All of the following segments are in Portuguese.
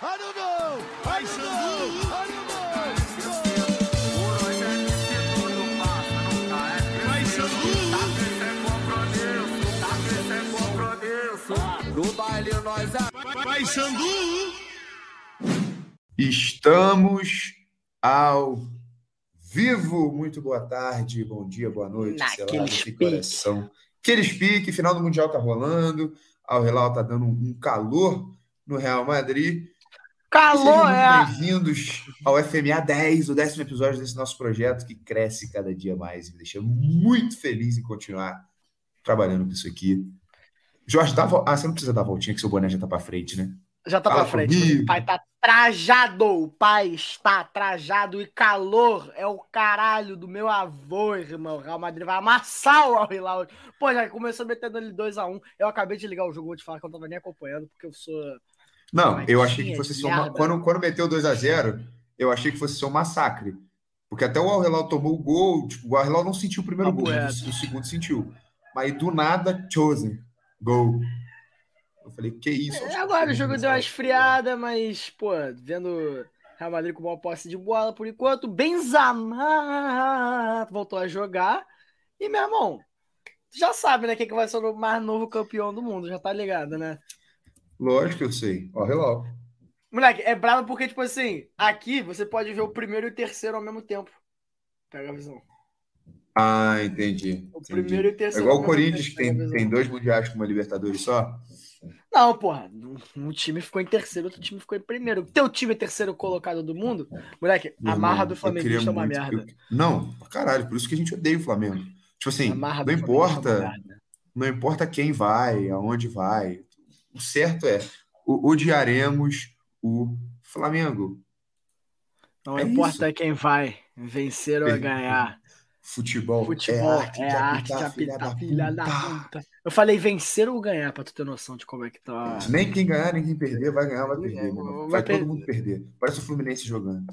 I don't know. I don't know. I don't know. No baile nós Vai, Xandu. Estamos ao vivo. Muito boa tarde, bom dia, boa noite. sei lá, Naquele não sei pique. que horas são. Aqueles pique, final do Mundial tá rolando. Ao Real tá dando um calor no Real Madrid. Calor, é. bem-vindos ao FMA 10, o décimo episódio desse nosso projeto que cresce cada dia mais e me deixa muito feliz em continuar trabalhando com isso aqui. Jorge, dá ah, você não precisa dar voltinha que seu boné já tá pra frente, né? Já tá Fala pra frente. comigo. O pai tá trajado. O pai está trajado. E calor é o caralho do meu avô, irmão. O Real Madrid vai amassar o Al Hilal. Pô, já começou metendo ele 2x1. Eu acabei de ligar o jogo, vou te falar que eu não tava nem acompanhando, porque eu sou. Não, Mas eu achei que fosse só uma... quando, quando meteu 2 a 0 eu achei que fosse só um massacre. Porque até o Al Hilal tomou o gol, tipo, o Al Hilal não sentiu o primeiro Papo gol, reto. o segundo sentiu. Mas do nada, Chosen, gol. Eu falei, que isso? É, agora o jogo deu uma esfriada, mas, pô, vendo Real Madrid com boa posse de bola por enquanto. Benzema voltou a jogar. E, meu irmão, já sabe, né, quem que vai ser o mais novo campeão do mundo, já tá ligado, né? Lógico que eu sei. Al Hilal. Moleque, é brabo porque, tipo assim, aqui você pode ver o primeiro e o terceiro ao mesmo tempo. Pega a visão. Ah, entendi. O entendi. primeiro e o É terceiro. igual ao o Corinthians, que tem, tem dois mundiais com uma Libertadores só. Não, porra. Um time ficou em terceiro, outro time ficou em primeiro. Teu time é terceiro colocado do mundo? Moleque, Meu a marra do queria é uma merda. eu- Não, caralho, por isso que a gente odeia o Flamengo. Tipo assim, não é importa, não importa quem vai, aonde vai. O certo é, odiaremos o Flamengo. Não É importa quem vai, vencer ou ganhar. Futebol, Futebol é arte é arte apitar, de apitar, filha da puta. Eu falei vencer ou ganhar, pra tu ter noção de como é que tá. Nem quem ganhar, nem quem perder, vai ganhar, vai perder. Vai Vai per- todo mundo perder. Parece o Fluminense jogando.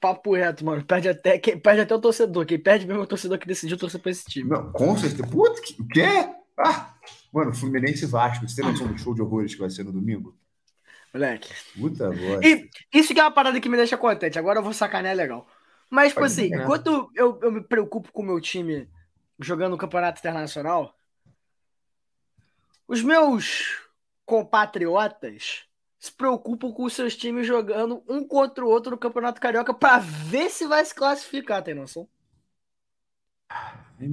Papo reto, mano. Perde até, quem, perde até o torcedor. Quem perde mesmo é o torcedor que decidiu torcer pra esse time. Não, com certeza. Puta, o quê? Ah! Mano, Fluminense e Vasco. Você tem noção do show de horrores que vai ser no domingo? Moleque. Puta bosta. E isso que é uma parada que me deixa contente. Agora eu vou sacanear legal. Mas, tipo Pode assim, ganhar. enquanto eu, eu me preocupo com o meu time jogando no campeonato internacional, os meus compatriotas se preocupam com os seus times jogando um contra o outro no Campeonato Carioca pra ver se vai se classificar, tem noção?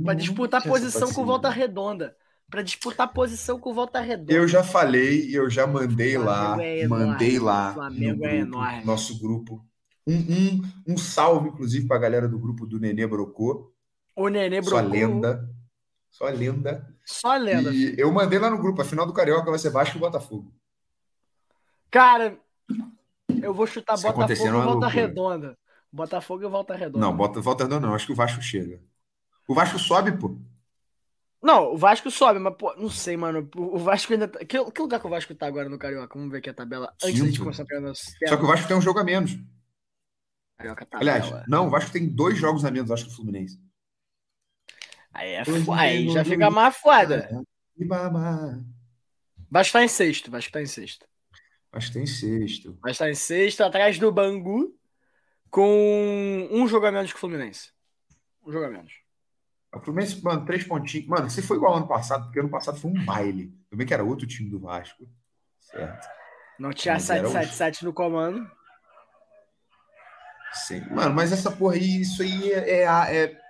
Pra disputar posição com volta redonda. Pra disputar posição com volta redonda. Eu já falei, eu já mandei lá, Flamengo é enorme, mandei lá Flamengo no é grupo, nosso grupo. Um, um, um salve, inclusive, pra galera do grupo do Nenê Brocô. O Nenê Sua brocou. lenda. Sua lenda. Só lenda. E eu mandei lá no grupo, a final do Carioca vai ser Vasco e Botafogo. Cara, eu vou chutar Se Botafogo é e uma volta loucura. redonda. Botafogo e volta redonda. Não, bota, volta redonda não, acho que o Vasco chega. O Vasco sobe, pô. Não, o Vasco sobe, mas, pô, não sei, mano. O Vasco ainda tá. Que, que lugar que o Vasco tá agora no Carioca? Vamos ver aqui a tabela. Antes da gente Quinto. concentrar no Só que o Vasco tem um jogo a menos. Carioca Aliás, tabela. não, o Vasco tem dois jogos a menos, acho que o Fluminense. Aí, é fo- aí já fica mais foda. Vasco tá em sexto, Vasco tá em sexto. Acho que tem sexto. Vasco tá em sexto, atrás do Bangu, com um jogo a menos que o Fluminense. Um jogo a menos. O Fluminense, mano, três pontinhos. Mano, se foi igual ano passado, porque ano passado foi um baile. Também que era outro time do Vasco. Certo. Não tinha Mas era um- 777 no comando. Sim. Mano, mas essa porra aí, isso aí é. é, é...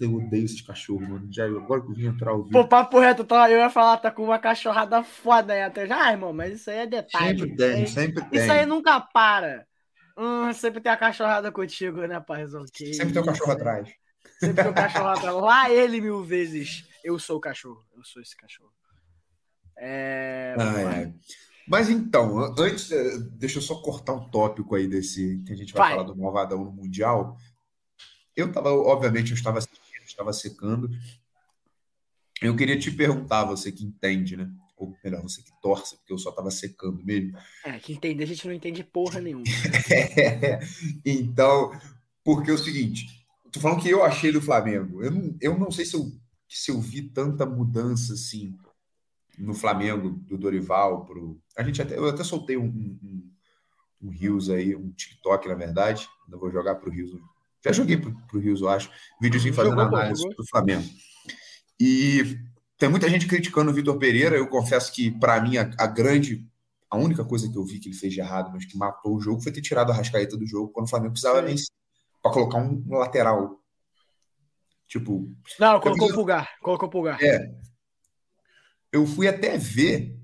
Eu odeio esses cachorros, mano. Já, agora que eu vim entrar vivo. Pô, papo reto, tá, eu ia falar, tá com uma cachorrada foda aí atrás. Ah, irmão, mas isso aí é detalhe. sempre tem, aí- sempre tem. Isso aí nunca para. Hum, sempre tem a cachorrada contigo, né, paizão? Que Sempre tem um cachorro atrás. Sempre tem o cachorro atrás. Lá ele mil vezes. Eu sou o cachorro. Eu sou esse cachorro. É. Ai, ai. Mas então, an- antes, eh, deixa eu só cortar um tópico aí desse que a gente vai, Vai. falar do Malvadão no Mundial. Eu tava, obviamente, eu estava assistindo, estava secando. Eu queria te perguntar, você que entende, né? Ou melhor, você que torce, porque eu só estava secando mesmo. É, que entender, a gente não entende porra nenhuma. então, porque é o seguinte, tô falando que eu achei do Flamengo. Eu não, eu não sei se eu, se eu vi tanta mudança assim no Flamengo, do Dorival pro. A gente até, eu até soltei um, um, um Rios aí, um TikTok, na verdade. Ainda vou jogar pro Rios. Já joguei pro, pro Rios, eu acho. Videozinho fazendo Jogou, análise jogou. do Flamengo. E tem muita gente criticando o Vitor Pereira. Eu confesso que, para mim, a, a grande, a única coisa que eu vi que ele fez de errado, mas que matou o jogo, foi ter tirado a Rascaeta do jogo quando o Flamengo precisava vencer para colocar um, lateral. Tipo, Não, colocou o pulgar. Colocou o pulgar. é. Eu fui até ver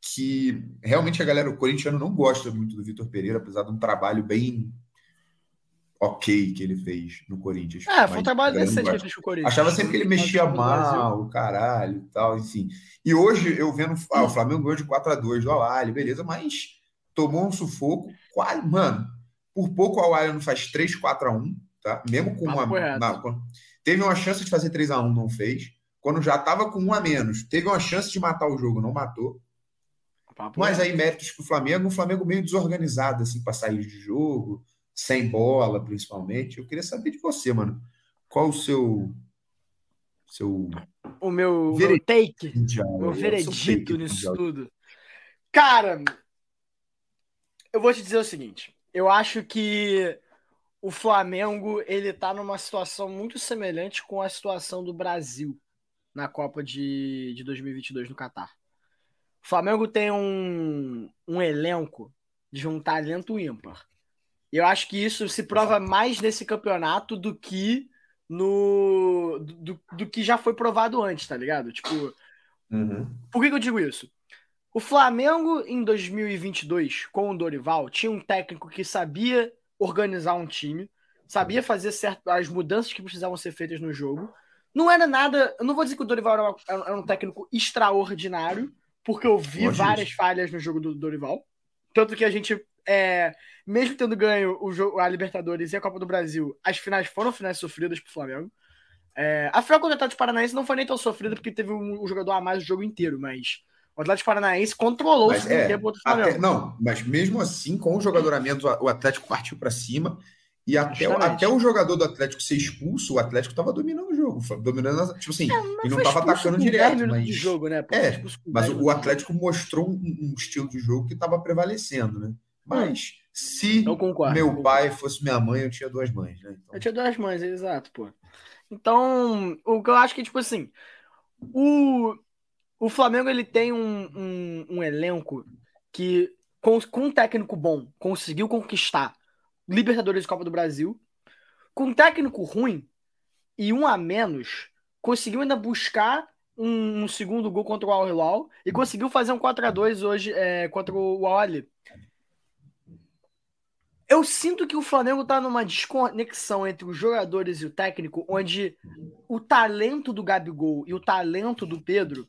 que realmente a galera, o corintiano, não gosta muito do Vitor Pereira, apesar de um trabalho bem ok que ele fez no Corinthians. É, foi um trabalho decente que ele fez com o Corinthians. Achava sempre que ele mexia mal, o caralho e tal, enfim. E hoje eu vendo, ah, o Flamengo ganhou de 4 a 2 do Awali, beleza, mas tomou um sufoco, quase, mano, por pouco o Awali não faz 3 4 a 1, tá? Mesmo com Papo uma na- teve uma chance de fazer 3 a 1, não fez. Quando já tava com um a menos, teve uma chance de matar o jogo, não matou. Papo Mas aí méritos pro Flamengo, o Flamengo meio desorganizado assim para sair de jogo, sem bola, principalmente. Eu queria saber de você, mano. Qual o seu seu O meu, o take. mundial? Meu veredito nisso mundial. tudo. Cara, eu vou te dizer o seguinte. Eu acho que o Flamengo ele tá numa situação muito semelhante com a situação do Brasil na Copa de, de 2022 no Catar. O Flamengo tem um, um elenco de um talento ímpar. E eu acho que isso se prova mais nesse campeonato do que no do, do que já foi provado antes, tá ligado? Tipo, Uhum. por que, que eu digo isso? O Flamengo, em 2022, com o Dorival, tinha um técnico que sabia organizar um time, sabia fazer certo, as mudanças que precisavam ser feitas no jogo. Não era nada. Eu não vou dizer que o Dorival era, era um técnico extraordinário, porque eu vi Longe várias disso. falhas no jogo do Dorival. Tanto que a gente, é, mesmo tendo ganho o jogo, a Libertadores e a Copa do Brasil, as finais foram finais sofridas pro Flamengo. É, a final contra o Atlético Paranaense não foi nem tão sofrida porque teve um, um jogador a mais o jogo inteiro, mas o Atlético Paranaense controlou o Mas segundo é, tempo contra o Flamengo. Até- não, mas mesmo assim, com o jogador a menos, o Atlético partiu para cima. E até, o- Justamente. até o jogador do Atlético ser expulso, o Atlético estava dominando o jogo. Dominando, tipo assim, Mas e não estava atacando com 10 direto. Mas, de jogo, né? pô? É, mas 10 o, o Atlético mostrou um, um estilo de jogo que estava prevalecendo, né? Mas se concordo. meu pai fosse minha mãe, eu tinha duas mães, né? Então, Eu tinha duas mães, exato, pô. Então, o que eu acho que, tipo assim, o, o Flamengo ele tem um, um, um elenco que, com, com um técnico bom, conseguiu conquistar Libertadores e Copa do Brasil. Com um técnico ruim e um a menos, conseguiu ainda buscar um, um segundo gol contra o Al Hilal e conseguiu fazer um 4 a 2 hoje é, contra o Al Ahly. Eu sinto que o Flamengo tá numa desconexão entre os jogadores e o técnico, onde o talento do Gabigol e o talento do Pedro,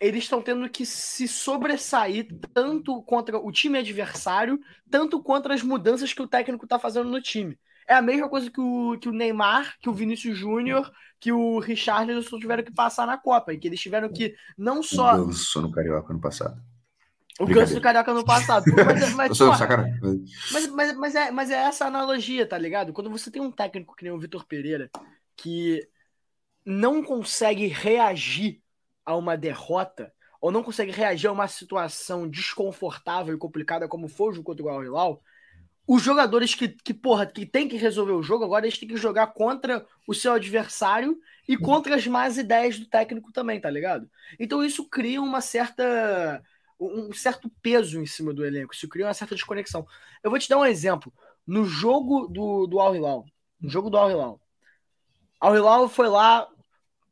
eles estão tendo que se sobressair tanto contra o time adversário, tanto contra as mudanças que o técnico tá fazendo no time. É a mesma coisa que o, que o Neymar, que o Vinícius Júnior, que o Richarlison tiveram que passar na Copa, em que eles tiveram que não só eu sou no Carioca ano passado. o. Ganso do Carioca no passado, mas, mas, porra, mas, mas, mas, é, mas é essa analogia, tá ligado? Quando você tem um técnico que nem o Vitor Pereira, que não consegue reagir a uma derrota, ou não consegue reagir a uma situação desconfortável e complicada como foi o jogo contra o Al Hilal, os jogadores que, que, porra, que tem que resolver o jogo, agora eles têm que jogar contra o seu adversário e contra as más ideias do técnico também, tá ligado? Então isso cria uma certa um certo peso em cima do elenco, isso cria uma certa desconexão. Eu vou te dar um exemplo. No jogo do, do Al Hilal, no jogo do Al Hilal, Al Hilal foi lá,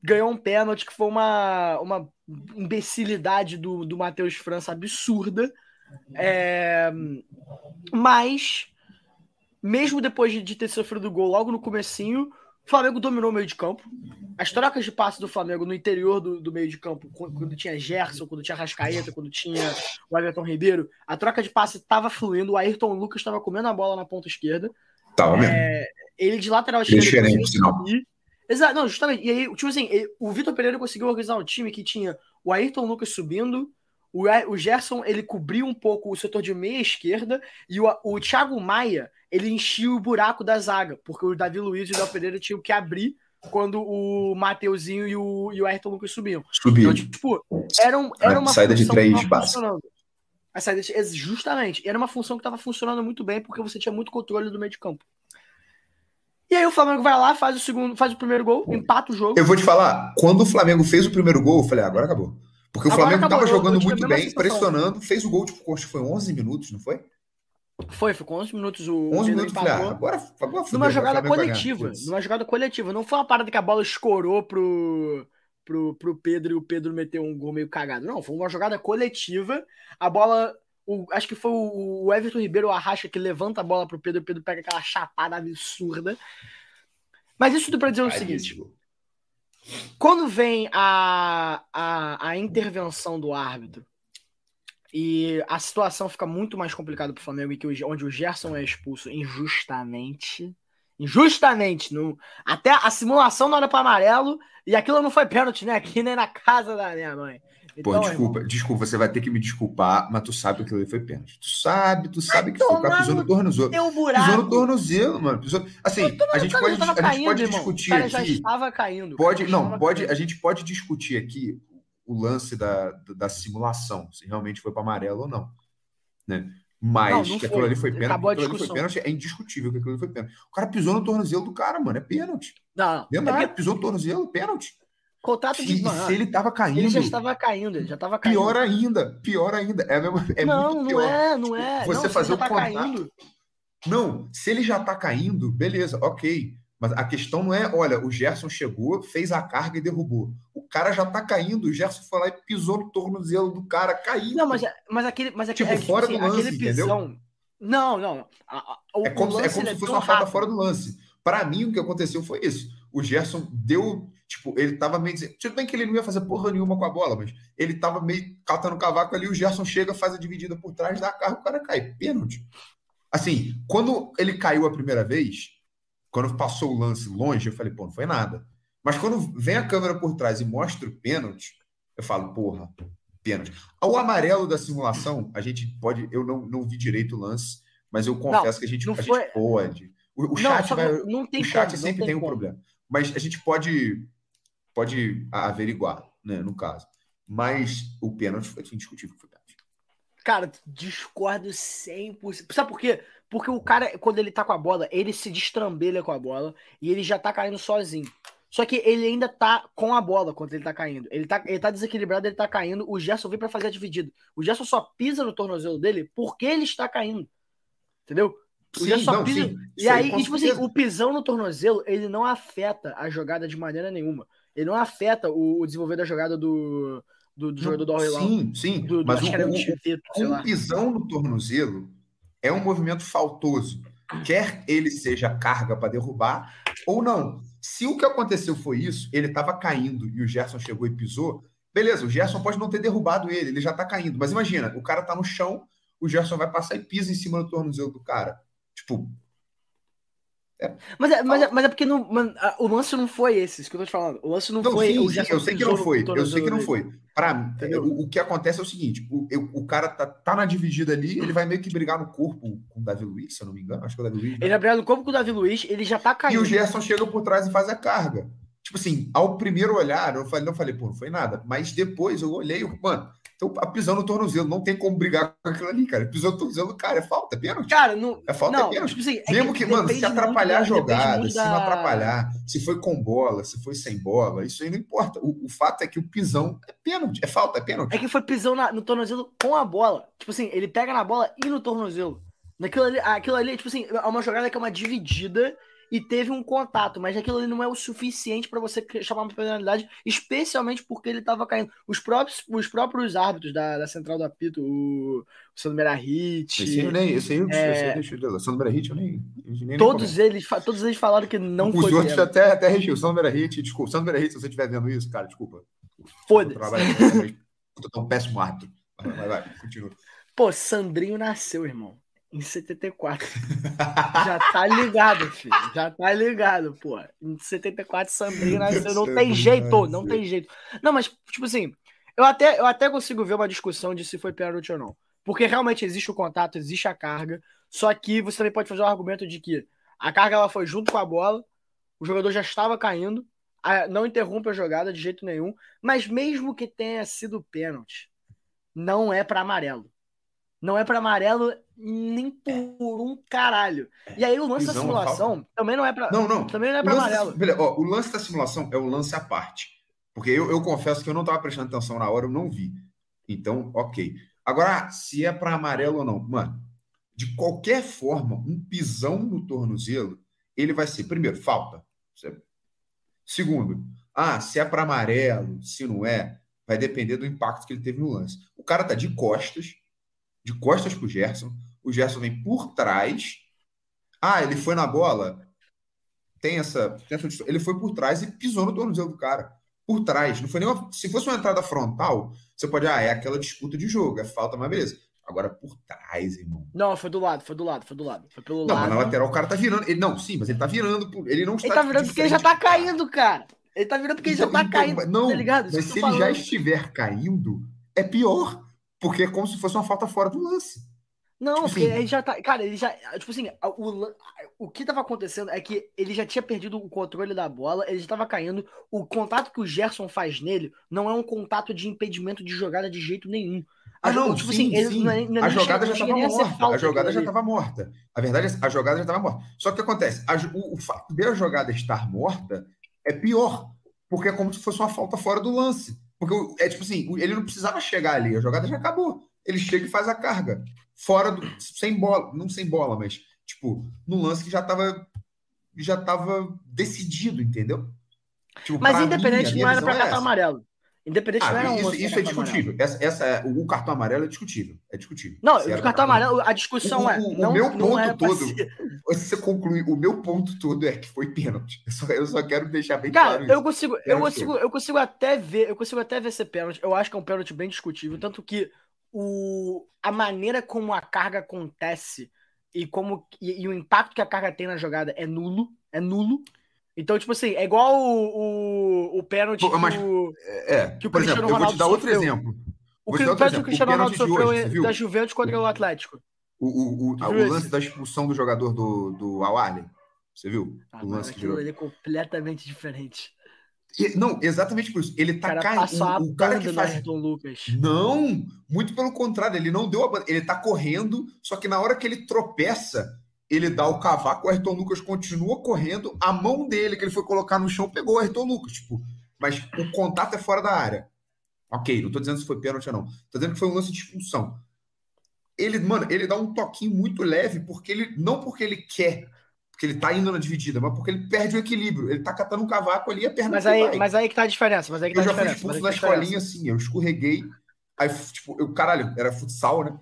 ganhou um pênalti que foi uma, uma imbecilidade do, do Matheus França absurda. É, mas, mesmo depois de, de ter sofrido o gol logo no comecinho, o Flamengo dominou o meio de campo. As trocas de passe do Flamengo no interior do, do meio de campo, quando, quando tinha Gerson, quando tinha Rascaeta, quando tinha o Everton Ribeiro, a troca de passe estava fluindo, o Ayrton Lucas estava comendo a bola na ponta esquerda. Tava mesmo. É, ele de lateral Ele é esquerdo diferente, subir. Exato, não, justamente. E aí, tipo assim, ele- o Vitor Pereira conseguiu organizar um time que tinha o Ayrton Lucas subindo, o, o Gerson ele cobriu um pouco o setor de meia esquerda e o, o Thiago Maia ele enchia o buraco da zaga, porque o Davi Luiz e o Léo Pereira tinham que abrir quando o Mateuzinho e o, e o Ayrton Lucas subiam. Subiu. Então, tipo, era, um, era uma Saída de três básica. funcionando. A saída de- ex- justamente. Era uma função que estava funcionando muito bem porque você tinha muito controle do meio de campo. E aí o Flamengo vai lá, faz o segundo, faz o primeiro gol, empata o jogo. Eu vou te falar, quando o Flamengo fez o primeiro gol, eu falei, ah, agora acabou. Porque o Agora Flamengo acabou, tava eu- eu jogando muito bem, sensação. pressionando, fez o gol, tipo, acho que foi 11 minutos, não foi? Foi, com 11 minutos o 11 Pedro minutos, falei, ah, agora, agora fudeu, numa jogada coletiva. Numa jogada coletiva. Não foi uma parada que a bola escorou pro, pro, pro Pedro e o Pedro meteu um gol meio cagado. Não, foi uma jogada coletiva. A bola. O- acho que foi o, o Everton Ribeiro Arracha que levanta a bola pro Pedro e o Pedro pega aquela chapada absurda. Mas isso tudo pra dizer o seguinte: quando vem a, a, a intervenção do árbitro e a situação fica muito mais complicada pro Flamengo, que o- onde o Gerson é expulso injustamente. Injustamente. No, até a simulação não era para amarelo e aquilo não foi pênalti, né? Aqui nem na casa da minha mãe. Pô, Então, desculpa, desculpa, você vai ter que me desculpar, mas tu sabe que aquilo ali foi pênalti. Tu sabe, tu sabe que foi. O cara pisou no no tornozelo. Pisou no tornozelo, mano. Pisou... Assim, a gente pode, a gente caindo, pode irmão. discutir cara já aqui. estava caindo. Pode, não, estava pode, caindo. a gente pode discutir aqui o lance da, da, da simulação, se realmente foi para amarelo ou não, né? Mas Não, não que aquilo foi. ali foi pênalti, Acabou aquilo ali foi pênalti, é indiscutível que aquilo ali foi pênalti. O cara pisou no tornozelo do cara, mano, é pênalti. Não, Dentro não. da É pisou no tornozelo, pênalti. Contrato Mano, se ele tava caindo, ele já estava caindo, ele já estava caindo. pior ainda, pior ainda. É, a mesma- é não, muito não pior. é, não é. Você não, fazer o tá contato- caindo. Não, se ele já tá caindo, beleza, ok. Mas a questão não é, olha, o Gerson chegou, fez a carga e derrubou. O cara já tá caindo, o Gerson foi lá e pisou no tornozelo do cara, caindo. Não, mas, é- mas aquele. Mas aquele, Tipo, é, fora do lance, aquele entendeu? pisão. Não, não. não. A- a- o- É como, é como ele se fosse uma falta fora do lance. Para mim, o que aconteceu foi isso. O Gerson deu. Tipo, ele tava meio. dizendo- Tudo bem que ele não ia fazer porra nenhuma com a bola, mas ele tava meio catando cavaco ali. O Gerson chega, faz a dividida por trás, dá a carga, o cara cai. Pênalti. Assim, quando ele caiu a primeira vez, quando passou o lance longe, eu falei, pô, não foi nada. Mas quando vem a câmera por trás e mostra o pênalti, eu falo, porra, pênalti. O amarelo da simulação, a gente pode. Eu não, não vi direito o lance, mas eu confesso que a gente, não a foi- gente pode. O, o Não, chat vai. não, não tem o chat como, não sempre tem, um como. problema. Mas a gente pode, pode averiguar, né, no caso. Mas o pênalti foi indiscutível que foi pênalti. Cara, discordo 100%. Sabe por quê? Porque o cara, quando ele tá com a bola, ele se destrambelha com a bola e ele já tá caindo sozinho. Só que ele ainda tá com a bola quando ele tá caindo. Ele tá, ele tá desequilibrado, ele tá caindo. O Gerson vem pra fazer a dividida. O Gerson só pisa no tornozelo dele porque ele está caindo. Entendeu? O Sim, Gerson só não, pisa. sim. E Isso aí, e, tipo assim, certeza. o pisão no tornozelo, ele não afeta a jogada de maneira nenhuma. Ele não afeta o, o desenvolver da jogada do, do, do jogador do Al Hilal. Sim, sim. Do, do, mas o o- Chiveto, um pisão no tornozelo é um movimento faltoso. Quer ele seja carga para derrubar ou não. Se o que aconteceu foi isso, ele estava caindo e o Gerson chegou e pisou, beleza, o Gerson pode não ter derrubado ele, ele já está caindo. Mas imagina, o cara tá no chão, o Gerson vai passar e pisa em cima do tornozelo do cara. Tipo, Mas é, mas, é, mas é porque não, mano, o lance não foi esse, isso que eu tô te falando. O lance não, Não, foi. sim, o sim, eu sei que não foi. Eu sei que não foi. Para mim, Entendeu? o, o que acontece é o seguinte: o, eu- o cara tá, tá na dividida ali, ele vai meio que brigar no corpo com o Davi Luiz, se eu não me engano. Acho que é o Davi Luiz. Ele é brigado no corpo com o Davi Luiz, ele já tá E caindo. o Gerson chega por trás e faz a carga. Tipo assim, ao primeiro olhar, eu falei, não falei, pô, não foi nada. Mas depois eu olhei, eu, mano, então a pisão no tornozelo, não tem como brigar com aquilo ali, cara. Pisou no tornozelo cara, é falta, é pênalti. Cara, não. É falta, não, é pênalti. tipo assim, é Mesmo que, mano, se atrapalhar a jogada, se não atrapalhar, se foi com bola, se foi sem bola, isso aí não importa. O, o fato é que o pisão é pênalti, é falta, é pênalti. É que foi pisão na- no tornozelo com a bola. Tipo assim, ele pega na bola e no tornozelo. Naquilo ali, aquilo ali, tipo assim, é uma jogada que é uma dividida e teve um contato, mas aquilo ali não é o suficiente pra você chamar uma penalidade, especialmente porque ele tava caindo. Os próprios, os próprios árbitros da, da central do apito, o, o Sandro Merahit, Esse aí eu nem, esse aí eu, É. esse eu Sandro Berahit, eu nem, todos eles, todos eles falaram que não Os foi outros pênalti. até, até regiu. Sandro Berahit, desculpa. Sandro Berahit, se você estiver vendo isso, cara, desculpa. Foda-se. Eu tô um péssimo árbitro. Vai, vai, vai, continua. Pô, Sandrinho nasceu, irmão, em 74. Já tá ligado, filho. Já tá ligado, pô. Em 74, Sandrinho nasceu. Não tem jeito, não tem jeito. Não, mas, tipo assim, eu até, eu até consigo ver uma discussão de se foi pênalti ou não. Porque realmente existe o contato, existe a carga. Só que você também pode fazer o argumento de que a carga ela foi junto com a bola, o jogador já estava caindo, não interrompe a jogada de jeito nenhum. Mas mesmo que tenha sido pênalti, não é para amarelo. Não é pra amarelo nem por um caralho. E aí o lance da Pisão, simulação também não é pra. Não, não. Também não é lance, amarelo. da, beleza, ó, o lance da simulação é o lance à parte. Porque eu, eu confesso que eu não estava prestando atenção na hora, eu não vi. Então, ok. Agora, se é para amarelo ou não, mano, de qualquer forma, um pisão no tornozelo, ele vai ser, primeiro, falta. Segundo, ah, se é para amarelo, se não é, vai depender do impacto que ele teve no lance. O cara tá de costas, de costas pro Gerson, o Gerson vem por trás. Ah, ele foi na bola, tem essa, tem essa ele foi por trás e pisou no tornozelo do cara. Por trás. Não foi nenhuma. Se fosse uma entrada frontal, você pode. Ah, é aquela disputa de jogo, é falta, mas beleza. Agora por trás, irmão. Não, foi do lado, foi do lado, foi do lado. Foi pelo Não, lado. mas na lateral o cara tá virando. Ele, não, sim, mas ele tá virando. Ele não está Ele tá de virando porque ele já tá caindo, cara. Ele tá virando porque ele já Então- tá então, caindo. Não, tá ligado? Isso mas se ele já falando. estiver caindo, é pior. Porque é como se fosse uma falta fora do lance. Não, Tipo porque assim- ele já tá. Cara, ele já. Tipo assim, o, o que tava acontecendo é que ele já tinha perdido o controle da bola, ele já tava caindo. O contato que o Gerson faz nele não é um contato de impedimento de jogada de jeito nenhum. Ah, não, tipo sim, assim, sim. não é- não é a jogada já estava morta. A jogada já estava morta. A verdade é a jogada já estava morta. Só que o que acontece? A o, o fato de a jogada estar morta é pior. Porque é como se fosse uma falta fora do lance. Porque é tipo assim, ele não precisava chegar ali, a jogada já acabou. Ele chega e faz a carga. Fora do. Sem bola. Não sem bola, mas, tipo, no lance que já estava já tava decidido, entendeu? Tipo, Mas mim, independente, minha não era pra é cartão essa. amarelo. Independente, Ah, não um isso, isso é discutível. Essa, essa é- o, o cartão amarelo é discutível. É discutível. Não, o cartão amarelo, a discussão O- é. o- não, meu ponto pra todo- Se você concluir, o meu ponto todo é que foi pênalti. Eu só, eu só quero deixar bem Cara, claro eu isso. consigo, eu consigo, eu consigo até ver, eu consigo até ver ser pênalti. Eu acho que é um pênalti bem discutível, tanto que o, a maneira como a carga acontece e como e, e o impacto que a carga tem na jogada é nulo, é nulo. Então, tipo assim, é igual o, o, o pênalti mas- que o, É, que o por exemplo, Cristiano eu vou te Ronaldo dar outro sofreu. exemplo. o, que- o outro pênalti que o exemplo. Cristiano Ronaldo sofreu hoje, da Juventus contra o Atlético. O, o, o, o lance da expulsão do jogador do, do Al-Ahly. Você viu? Ah, o mano, lance virou. ali é completamente diferente. E- Não, exatamente por isso. Ele tá caindo. O, o cara que faz. Lucas. Não, muito pelo contrário, ele não deu a banda. Ele tá correndo, só que na hora que ele tropeça, ele dá o cavaco, o Ayrton Lucas continua correndo, a mão dele que ele foi colocar no chão pegou o Ayrton Lucas, tipo, mas o contato é fora da área. Ok, não tô dizendo se foi pênalti ou não. Tô dizendo que foi um lance de expulsão. Ele, mano, ele dá um toquinho muito leve, porque ele. Não porque ele quer, porque ele tá indo na dividida, mas porque ele perde o equilíbrio. Ele tá catando um cavaco ali e a perna Mas aí, vai. mas aí que tá a diferença. Mas aí que Eu tá a já fui diferença. mas expulso na tá diferença. escolinha assim, eu escorreguei. Aí, tipo, eu, caralho, era futsal, né?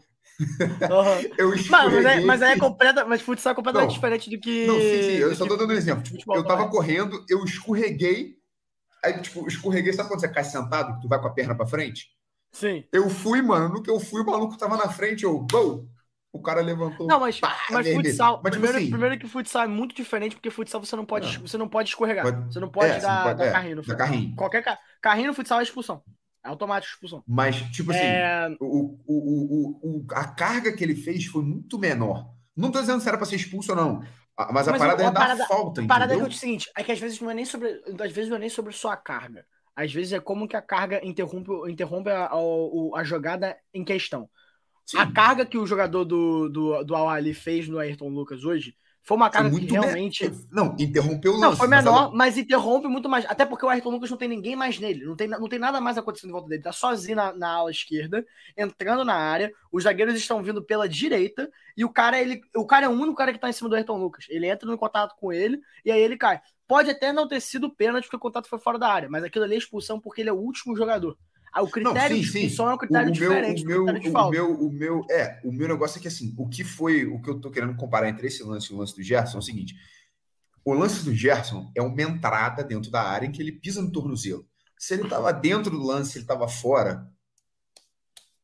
Aham. Eu mas, é, mas aí é completa, mas futsal é completamente Não. diferente do que. Não, sim, sim, eu só tô dando um exemplo. Tipo, eu tava correndo, eu escorreguei. Aí, tipo, escorreguei, sabe quando você cai sentado, que tu vai com a perna pra frente? Sim. Eu fui, mano, no que eu fui, o maluco tava na frente, eu, bum, o cara levantou. Não, mas, Pá, mas futsal. Mas, tipo primeiro, assim- primeiro que futsal é muito diferente, porque futsal você não pode, Não. você não pode escorregar. Pode- Você não pode É, dar, não pode- dar é, carrinho no futsal. carrinho. Qualquer ca... carrinho no futsal é expulsão. É automático expulsão. Mas, tipo assim, É, o, o, o, a carga que ele fez foi muito menor. Não tô dizendo se era pra ser expulso ou não. Mas a Mas parada é dar falta, A parada é é o seguinte, é que às vezes não é nem sobre. Às vezes não é nem sobre só a carga. Às vezes é como que a carga interrompe, interrompe a, a, a jogada em questão. Sim. A carga que o jogador do, do, do Al-Ali fez no Ayrton Lucas hoje foi uma Foi carga que muito me- realmente. Não, interrompeu o lance. Não, foi mas menor, ela- mas interrompe muito mais. Até porque o Ayrton Lucas não tem ninguém mais nele. Não tem, não tem nada mais acontecendo em volta dele. Tá sozinho na, na ala esquerda, entrando na área. Os zagueiros estão vindo pela direita. E o cara, ele, o cara é o único cara que tá em cima do Ayrton Lucas. Ele entra no contato com ele e aí ele cai. Pode até não ter sido pênalti porque o contato foi fora da área, mas aquilo ali é expulsão porque ele é o último jogador. Ah, o critério sim, de sim. expulsão é um O, critério o meu, diferente o do meu, de o falta. meu, o meu, é, o meu negócio é que assim, o que foi, o que eu tô querendo comparar entre esse lance e o lance do Gerson é o seguinte: o lance do Gerson é uma entrada dentro da área em que ele pisa no tornozelo. Se ele tava dentro do lance, ele tava fora,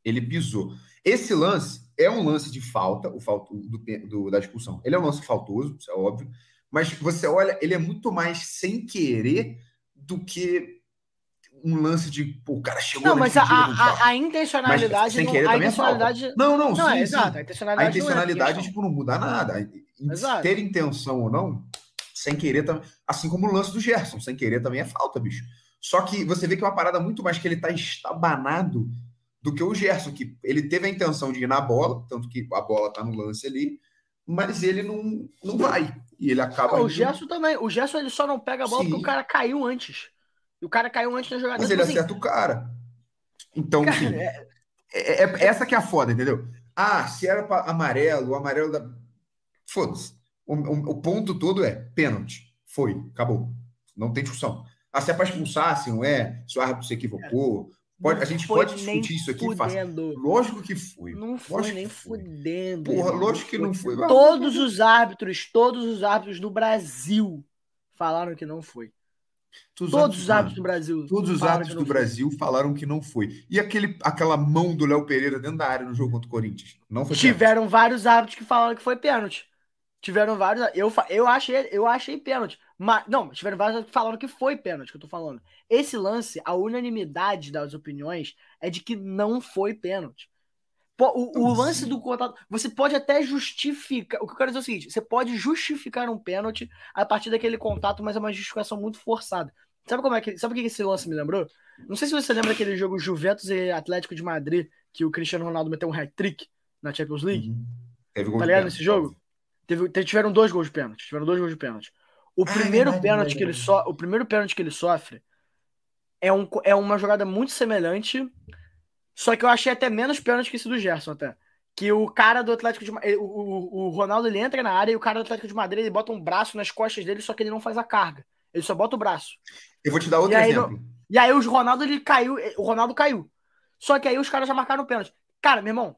ele pisou. Esse lance é um lance de falta, o falta do, do- da expulsão. Ele é um lance faltoso, isso é óbvio, mas você olha, ele é muito mais sem querer do que um lance de, pô, o cara chegou Não, na mas a, a, a- a intencionalidade. Mas sem não- querer a também é falta. intencionalidade. Não, não, Não, sim, é sim. exato. A A intencionalidade. intencionalidade, não é tipo, não muda nada. Exato. Ter intenção ou não, sem querer também. Assim como o lance do Gerson, sem querer também é falta, bicho. Só que você vê que é uma parada muito mais que ele tá estabanado do que o Gerson, que ele teve a intenção de ir na bola, tanto que a bola tá no lance ali, mas ele não, não vai. E ele acaba. Não, o Gerson também. O Gerson ele só não pega a bola Sim. porque o cara caiu antes. E o cara caiu antes da jogada. Mas Tipo ele assim, acerta o cara. Então, cara, assim, é- é, é- essa que é a foda, entendeu? Ah, se era pra amarelo, o amarelo da. Foda-se. O, o- o ponto todo é pênalti. Foi, acabou. Não tem discussão. Ah, se é pra expulsar, se não é, se o árbitro se equivocou. Pode, a gente pode discutir isso aqui fácil. fudendo. Lógico que foi. Não foi Lógico nem foi. fudendo. Porra, irmão, lógico que não foi. Todos os árbitros, todos os árbitros do Brasil falaram que não foi. Todos os árbitros do Brasil. Todos os falaram árbitros que do não foi. Brasil falaram que não foi. E aquele, aquela mão do Léo Pereira dentro da área no jogo contra o Corinthians? Não foi pênalti. Tiveram vários árbitros que falaram que foi pênalti. Tiveram vários. Eu, eu, achei, eu achei pênalti. Mas, não, tiveram vários que falaram que foi pênalti, que eu tô falando. Esse lance, a unanimidade das opiniões é de que não foi pênalti. O, o lance do contato. Você pode até justificar. O que eu quero dizer é o seguinte: você pode justificar um pênalti a partir daquele contato, mas é uma justificação muito forçada. Sabe como é que. Sabe o que esse lance me lembrou? Não sei se você lembra aquele jogo Juventus e Atlético de Madrid, que o Cristiano Ronaldo meteu um hat-trick na Champions League. Uhum. Teve gol Tá ligado nesse jogo? Teve, te- tiveram dois gols de pênalti. Tiveram dois gols de pênalti. O primeiro pênalti que ele so, o primeiro pênalti que ele sofre é, um, é uma jogada muito semelhante, só que eu achei até menos pênalti que esse do Gerson até. Que o cara do Atlético de Ma- eh, o, o, o Ronaldo ele entra na área e o cara do Atlético de Madrid ele bota um braço nas costas dele, só que ele não faz a carga. Ele só bota o braço. Eu vou te dar outro E aí, exemplo. E aí o Ronaldo ele caiu, o Ronaldo caiu. Só que aí os caras já marcaram o pênalti. Cara, meu irmão,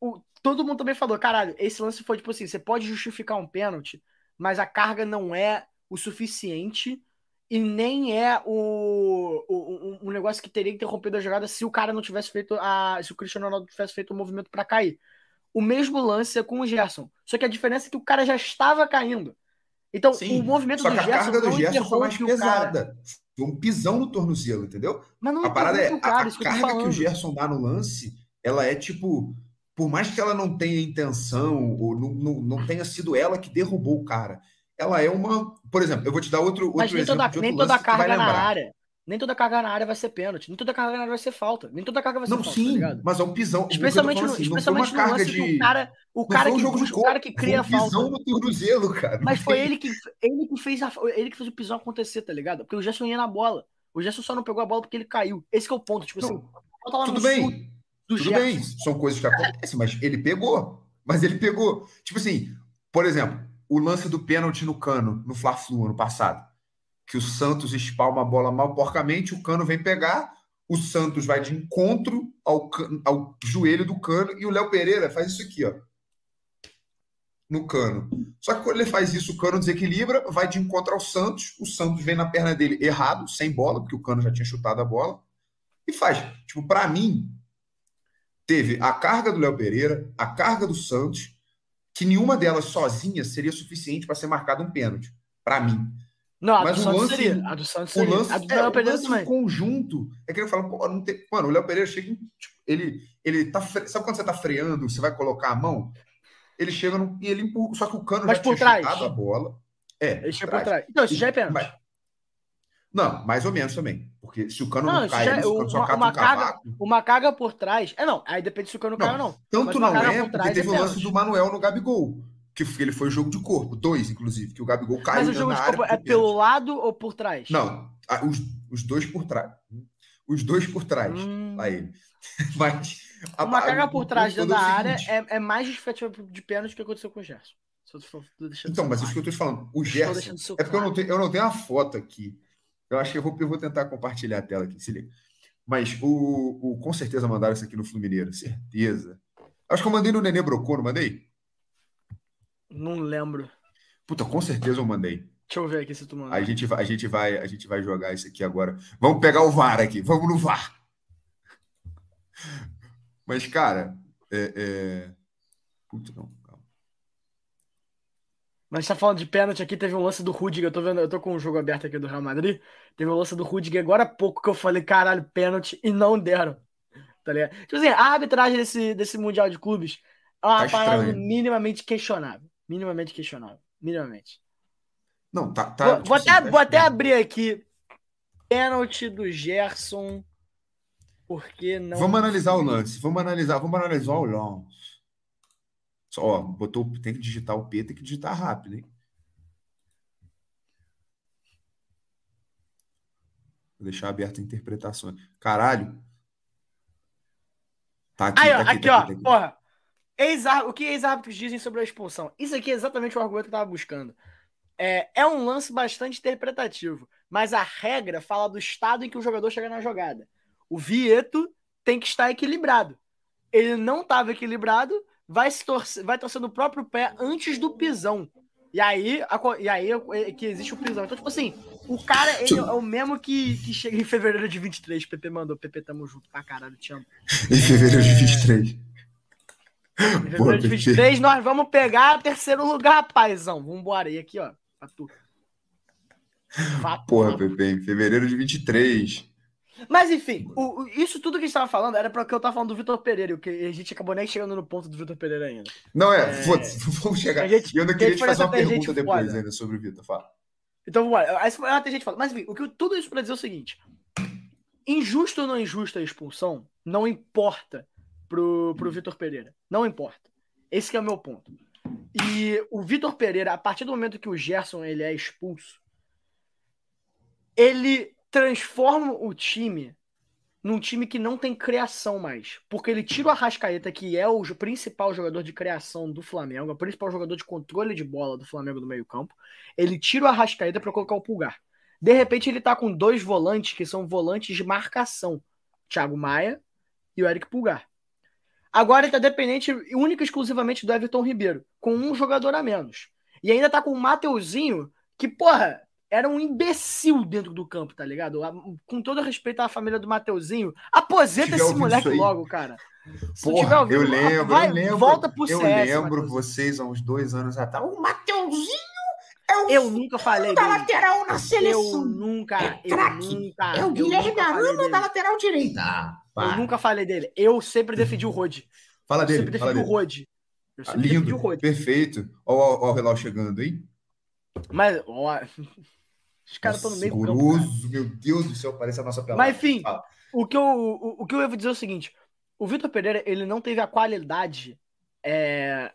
o- todo mundo também falou, caralho, esse lance foi tipo assim, você pode justificar um pênalti, mas a carga não é o suficiente e nem é o, o- um, negócio que teria que ter rompido a jogada se o cara não tivesse feito a, se o Cristiano Ronaldo tivesse feito o movimento pra cair. O mesmo lance é com o Gerson, só que a diferença é que o cara já estava caindo. Então, Sim, o movimento Só do que a Gerson carga do Gerson foi mais cara. pesada. Foi um pisão no tornozelo, entendeu? Mas não A parada é, o a, cara, a isso que carga que o. Gerson dá no lance, ela é tipo, por mais que ela não tenha intenção, ou não, não, não tenha sido ela que derrubou o cara, ela é uma. Por exemplo, eu vou te dar outro, outro Mas nem exemplo toda, nem toda carga na área. Nem toda carga na área vai ser pênalti. Nem toda carga na área vai ser falta. Nem toda carga vai ser Não, falta, sim, tá ligado? mas é um pisão. Especialmente, assim, não foi especialmente uma carga de. o cara, o não cara um que de o cara que cria a foi um pisão falta. no tornozelo, cara. Não Mas foi ele que, ele que fez a, ele que fez o pisão acontecer, tá ligado? Porque o Gerson ia na bola. O Gerson só não pegou a bola porque ele caiu. Esse que é o ponto. Tipo Não, assim, falta lá Tudo no bem, Tudo Gerson. bem, são coisas que acontecem, mas ele pegou. Mas ele pegou. Tipo assim, por exemplo, o lance do pênalti no Cano, no Fla-Flu ano passado, que o Santos espalma a bola mal porcamente, o Cano vem pegar, o Santos vai de encontro ao, ao joelho do Cano e o Léo Pereira faz isso aqui, ó. No Cano. Só que quando ele faz isso, o Cano desequilibra, vai de encontro ao Santos, o Santos vem na perna dele errado, sem bola, porque o Cano já tinha chutado a bola, e faz. Tipo, pra mim, teve a carga do Léo Pereira, a carga do Santos, que nenhuma delas sozinha seria suficiente para ser marcado um pênalti, para mim. Não, a Mas do o Santos lance- seria. A do Santos O seria. lance, a do é, o lance também. conjunto é que ele fala, pô, não tem... Mano, o Léo Pereira chega, tipo, ele, ele tá, fre- sabe quando você tá freando, você vai colocar a mão? Ele chega no- e ele empurra, só que o Cano Mas já por tinha trás. a bola. É, Ele chega por trás. Então, isso já é pênalti. Mas- não, mais ou menos também, porque se o Cano não, Não, cai, já se o Cano só uma- cata uma um cavaco... Uma carga por trás. É, não. Aí depende se o cano Não, caiu ou não. Tanto não é, por porque trás teve é o lance do Manuel no Gabigol, que ele foi jogo de corpo, dois, inclusive, que o Gabigol caiu Mas o jogo de corpo é pelo lado ou por trás? Não, os, os dois por trás. Os dois por trás. Hum. Lá ele. Mas. a- Uma carga por trás dentro da área é, é mais justificativa de pênalti do que aconteceu com o Gerson. Então, mas isso que eu tô te falando. O Estou Gerson. É porque eu não, tenho, eu não tenho a foto aqui. Eu acho que eu vou, eu vou tentar compartilhar a tela aqui, se liga. Mas o, o, com certeza mandaram isso aqui no Flumineiro, certeza. Acho que eu mandei no Nenê Brocô, não mandei? Não lembro. Puta, com certeza eu mandei. Deixa eu ver aqui se tu mandou. A gente, vai, a, gente vai, a gente vai jogar isso aqui agora. Vamos pegar o VAR aqui. Vamos no VAR. Mas, cara, é. é... Puta, não. Mas tá falando de pênalti aqui, teve um lance do Rudiger. Eu tô vendo, eu tô com o jogo aberto aqui do Real Madrid. Teve um lance do Rudiger agora há pouco que eu falei, caralho, pênalti, e não deram. Tá ligado? Tipo assim, a arbitragem desse, desse Mundial de Clubes é uma Tá parada estranho. minimamente questionável. Minimamente questionável. Minimamente. Não, tá. tá vou, tipo vou assim, até, tá vou até estranho. abrir aqui. Pênalti do Gerson Porque não. Vamos analisar o lance. Vamos analisar, vamos analisar o lance. Só, ó, botou, tem que digitar o P, tem que digitar rápido, hein? Vou deixar aberto a interpretações. Caralho. Tá aqui, Aí, tá ó, aqui, aqui, tá ó, aqui, tá aqui. porra. Ex o que ex-árbitros dizem sobre a expulsão? Isso aqui é exatamente o argumento que eu tava buscando. É, é um lance bastante interpretativo, mas a regra fala do estado em que o jogador chega na jogada. O Vieto tem que estar equilibrado. Ele não estava equilibrado, vai se torcer, vai torcer no próprio pé antes do pisão. E aí, a e aí é que existe o pisão. Então, tipo assim, o cara ele é o mesmo que, que chega em fevereiro de 23. PP mandou, PP, tamo junto pra caralho, te amo. Em fevereiro de 23. Em fevereiro Boa, de PP. 23, nós vamos pegar terceiro lugar, paizão. Vambora. E aqui, ó. Pra tu. Vá, Porra, Pepe, em fevereiro de 23. Mas enfim, o- o- isso tudo que a gente tava falando era porque eu tava falando do Vitor Pereira, o que a gente acabou nem chegando no ponto do Vitor Pereira ainda. Não, é, É. vamos chegar. A gente- eu ainda a queria te fazer uma pergunta depois foda. ainda sobre o Vitor. Fala. Então vamos lá. Aí tem gente falando. Mas enfim, o que, tudo isso pra dizer o seguinte: injusto ou não injusta a expulsão, não importa pro, pro Vitor Pereira. Não importa. Esse que é o meu ponto. E o Vitor Pereira, a partir do momento que o Gerson ele é expulso, ele transforma o time num time que não tem criação mais. Porque ele tira o Arrascaeta, que é o principal jogador de criação do Flamengo, o principal jogador de controle de bola do Flamengo no meio-campo. Ele tira o Arrascaeta para colocar o Pulgar. De repente, ele tá com dois volantes que são volantes de marcação: Thiago Maia e o Eric Pulgar. Agora ele tá dependente única e exclusivamente do Everton Ribeiro, com um jogador a menos. E ainda tá com o Mateuzinho, que, porra, era um imbecil dentro do campo, tá ligado? Com todo respeito à família do Mateuzinho, aposenta esse moleque logo, cara. Se tiver Porra, ouvindo, eu lembro, vai, eu lembro. Volta pro eu CS. lembro Mateuzinho. vocês há uns dois anos atrás. O Mateuzinho é o Eu nunca falei da dele. lateral na Eu seleção. nunca, É eu nunca. É o eu Guilherme Arana da lateral direita. Ah, Eu nunca falei dele. Eu sempre defendi o Rod. Fala Eu dele, sempre fala defendi o dele. Rod. Eu Ah, sempre defendi o Lindo, Rod. perfeito. Ó o relógio chegando, hein? Mas, ó, os caras estão no meio. Seguroso, meu Deus do céu, parece a nossa pelada. Mas enfim, o que, eu, o, o que eu ia dizer é o seguinte: o Vitor Pereira ele não teve a qualidade é,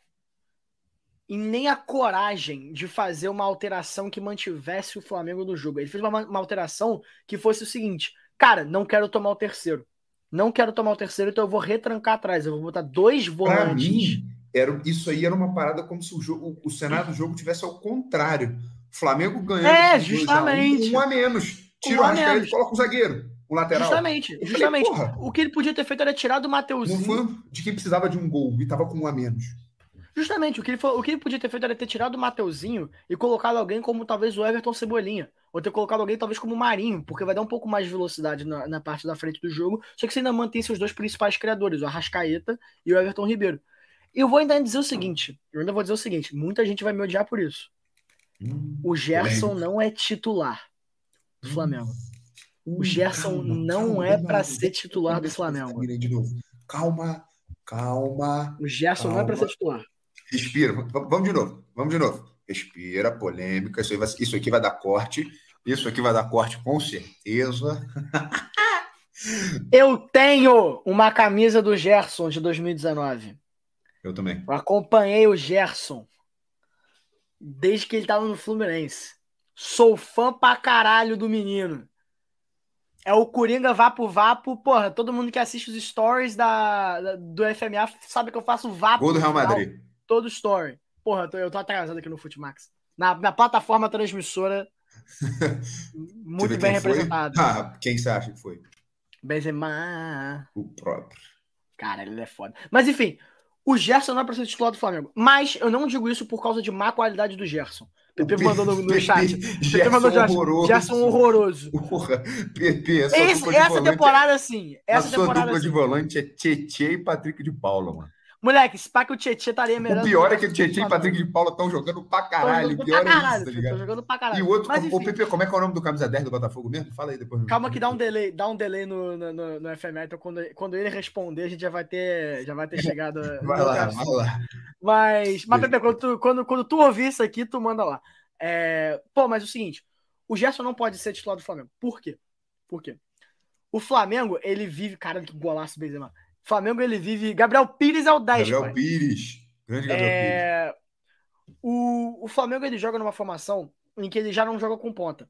e nem a coragem de fazer uma alteração que mantivesse o Flamengo no jogo. Ele fez uma, uma alteração que fosse o seguinte: cara, não quero tomar o terceiro. Não quero tomar o terceiro, então eu vou retrancar atrás. Eu vou botar dois volantes. mim, era, isso aí era uma parada como se o, jogo, o cenário do jogo tivesse ao contrário. Flamengo ganhando. É, por 2 a 1, justamente. Um a menos. Tira Um o Arrascaeta menos. e coloca o zagueiro. O lateral. Justamente, falei, justamente. porra. O que ele podia ter feito era tirar do Mateuzinho. foi de quem precisava de um gol e tava com um a menos. Justamente, o que, ele, fa- o que ele podia ter feito era ter tirado o Mateuzinho e colocado alguém como talvez o Everton Cebolinha. Ou ter colocado alguém talvez como o Marinho, porque vai dar um pouco mais de velocidade na, na parte da frente do jogo. Só que você ainda mantém seus dois principais criadores, o Arrascaeta e o Everton Ribeiro. E eu vou ainda dizer o seguinte: eu ainda vou dizer o seguinte, muita gente vai me odiar por isso. Hum, O Gerson polêmico. não é titular do Flamengo. O Hum, Gerson calma, não calma, é pra ser titular do Flamengo. De novo. Calma, calma. O Gerson não é pra ser Calma. titular. Respira. Vamos de novo. Vamos de novo. Respira, polêmica. Isso, vai- isso aqui vai dar corte. Isso aqui vai dar corte com certeza. Eu tenho uma camisa do Gerson de 2019. Eu também. Eu acompanhei o Gerson desde que ele tava no Fluminense. Sou fã pra caralho do menino. É o Coringa Vapo Vapo. Porra, todo mundo que assiste os stories da, da- do FMA sabe que eu faço Vapo. Gol do Real Madrid. Todo story. Porra, eu tô, eu tô atrasado aqui no Futimax. Na, na plataforma transmissora. Muito bem foi. representado. Ah, quem você acha que foi? Benzema. O próprio. Cara, ele é foda. Mas enfim, o Gerson não é pra ser titular do Flamengo. Mas eu não digo isso por causa de má qualidade do Gerson. Pepe mandou no, no Pepe- chat. Pepe mandou Gerson, horroroso. Gerson horroroso. Porra, PP, essa, Esse- de essa temporada, sim. é, Essa a sua temporada, dupla de sim. volante é Tietê e Patrick de Paula, mano. Moleque, se pá que o Tietchan estaria melhor. O do pior é que o Tietê e Patrick de Paula estão jogando pra caralho. jogando O pior pra é caralho, isso, tá ligado? jogando pra caralho. E o outro, Mas, o PP, como é que é o nome do camisa 10 do Botafogo mesmo? Fala aí depois. calma que dá um delay, dá um delay no, no, no, no então quando, quando ele responder, a gente já vai ter, já vai ter chegado. Vai lá, vai lá. Mas, mas. Pepe, quando tu, quando, quando tu ouvir isso aqui, tu manda lá. É, pô, mas é o seguinte: o Gerson não pode ser titular do Flamengo. Por quê? Por quê? O Flamengo, ele vive. Caralho, que golaço Benzema. O Flamengo, ele vive. Gabriel Pires é o 10. Gabriel pai. Pires. Grande Gabriel Pires. É, O, o Flamengo ele joga numa formação em que ele já não joga com ponta.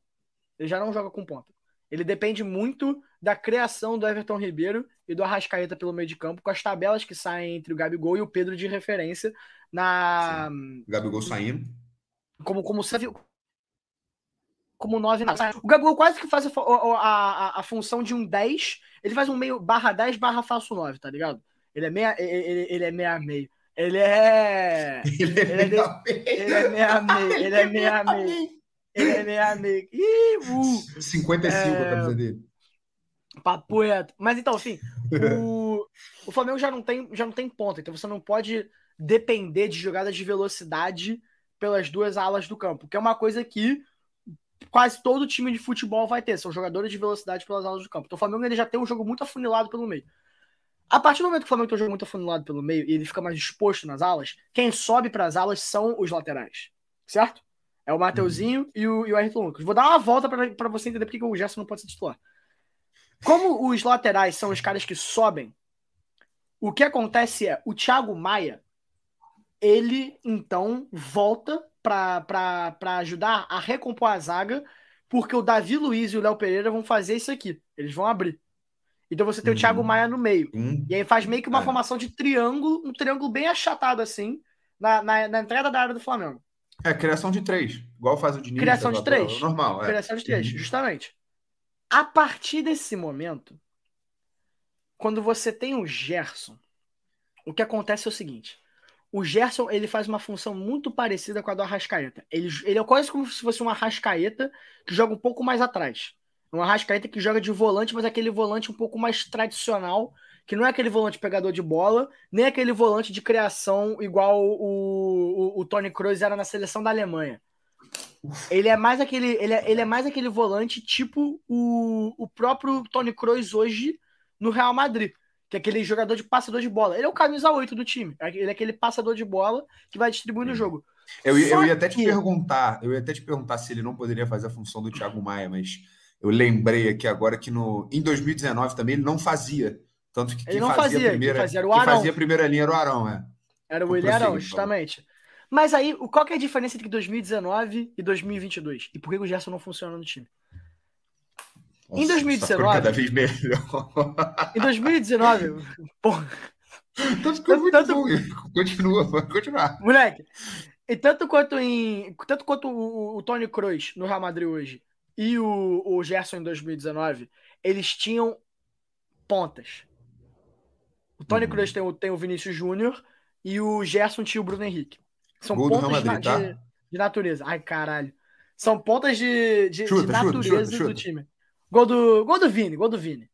Ele já não joga com ponta. Ele depende muito da criação do Everton Ribeiro e do Arrascaeta pelo meio de campo, com as tabelas que saem entre o Gabigol e o Pedro de referência na O Gabigol saindo. como como como 9 na O Gabigol quase que faz a, a, a, a função de um 10, ele faz um meio barra 10 barra falso 9, tá ligado? Ele é meia ele, ele é meia meio. Ele é Ele é Ele é meia meia. ele é meia meio, ele é meia meio. Ele é meia meio. Ih, uh, 55 É. a camisa dele. papo. Mas então, assim, o, o Flamengo já não, tem, já não tem ponta, então você não pode depender de jogadas de velocidade pelas duas alas do campo, que é uma coisa que quase todo time de futebol vai ter, são jogadores de velocidade pelas alas do campo. Então o Flamengo ele já tem um jogo muito afunilado pelo meio. A partir do momento que o Flamengo tem um jogo muito afunilado pelo meio e ele fica mais exposto nas alas, quem sobe para as alas são os laterais, certo? É o Mateuzinho e o, e o Ayrton Lucas. Vou dar uma volta para você entender por que que o Gerson não pode ser titular. Como os laterais são os caras que sobem, o que acontece é o Thiago Maia, ele então volta para ajudar a recompor a zaga, porque o Davi Luiz e o Léo Pereira vão fazer isso aqui. Eles vão abrir. Então você tem o. Thiago Maia no meio. Um, E aí faz meio que uma É. formação de triângulo, um triângulo bem achatado assim, na, na, na entrada da área do Flamengo. é, criação de três. Igual faz o Diniz. Criação de três. Normal, é. Criação de três, Uhum. justamente. A partir desse momento, quando você tem o Gerson, o que acontece é o seguinte: o Gerson ele faz uma função muito parecida com a do Arrascaeta. Ele, ele é quase como se fosse um Arrascaeta que joga um pouco mais atrás. Um Arrascaeta que joga de volante, mas aquele volante um pouco mais tradicional, que não é aquele volante pegador de bola, nem aquele volante de criação igual o, o, o Tony Kroos era na seleção da Alemanha. Ele é mais aquele, ele é, ele é mais aquele volante tipo o, o próprio Tony Kroos hoje no Real Madrid, que é aquele jogador de passador de bola. Ele é o camisa 8 do time. Ele é aquele passador de bola que vai distribuindo o Uhum. jogo. Eu, ia- eu ia até te que- perguntar, eu ia até te perguntar se ele não poderia fazer a função do Thiago Maia, mas eu lembrei aqui agora que no, em 2019 também ele não fazia. Tanto que Ele quem não fazia, fazia, a primeira, fazia era o Arão. fazia a primeira linha era o Arão, é. Era o Vou Willian Arão, favor. justamente. Mas aí, qual que é a diferença entre 2019 e 2022? E por que o Gerson não funciona no time? Em Nossa, 2019 tá ficando cada vez melhor. Em 2019, pô, Tanto que Tanto- bom. Continua, pode continuar. Moleque, e tanto quanto em. Tanto quanto o, o Tony Kroos no Real Madrid hoje e o, o Gerson em 2019, eles tinham pontas. O Tony Uhum. Kroos tem o, tem o Vinícius Júnior e o Gerson tinha o Bruno Henrique. São Gol pontas de Madrid, de, tá? de natureza. Ai, caralho. São pontas de, de, de Chuta, chuta, natureza chuta, chuta. do time. Gol do, gol do Vini, gol do Vini.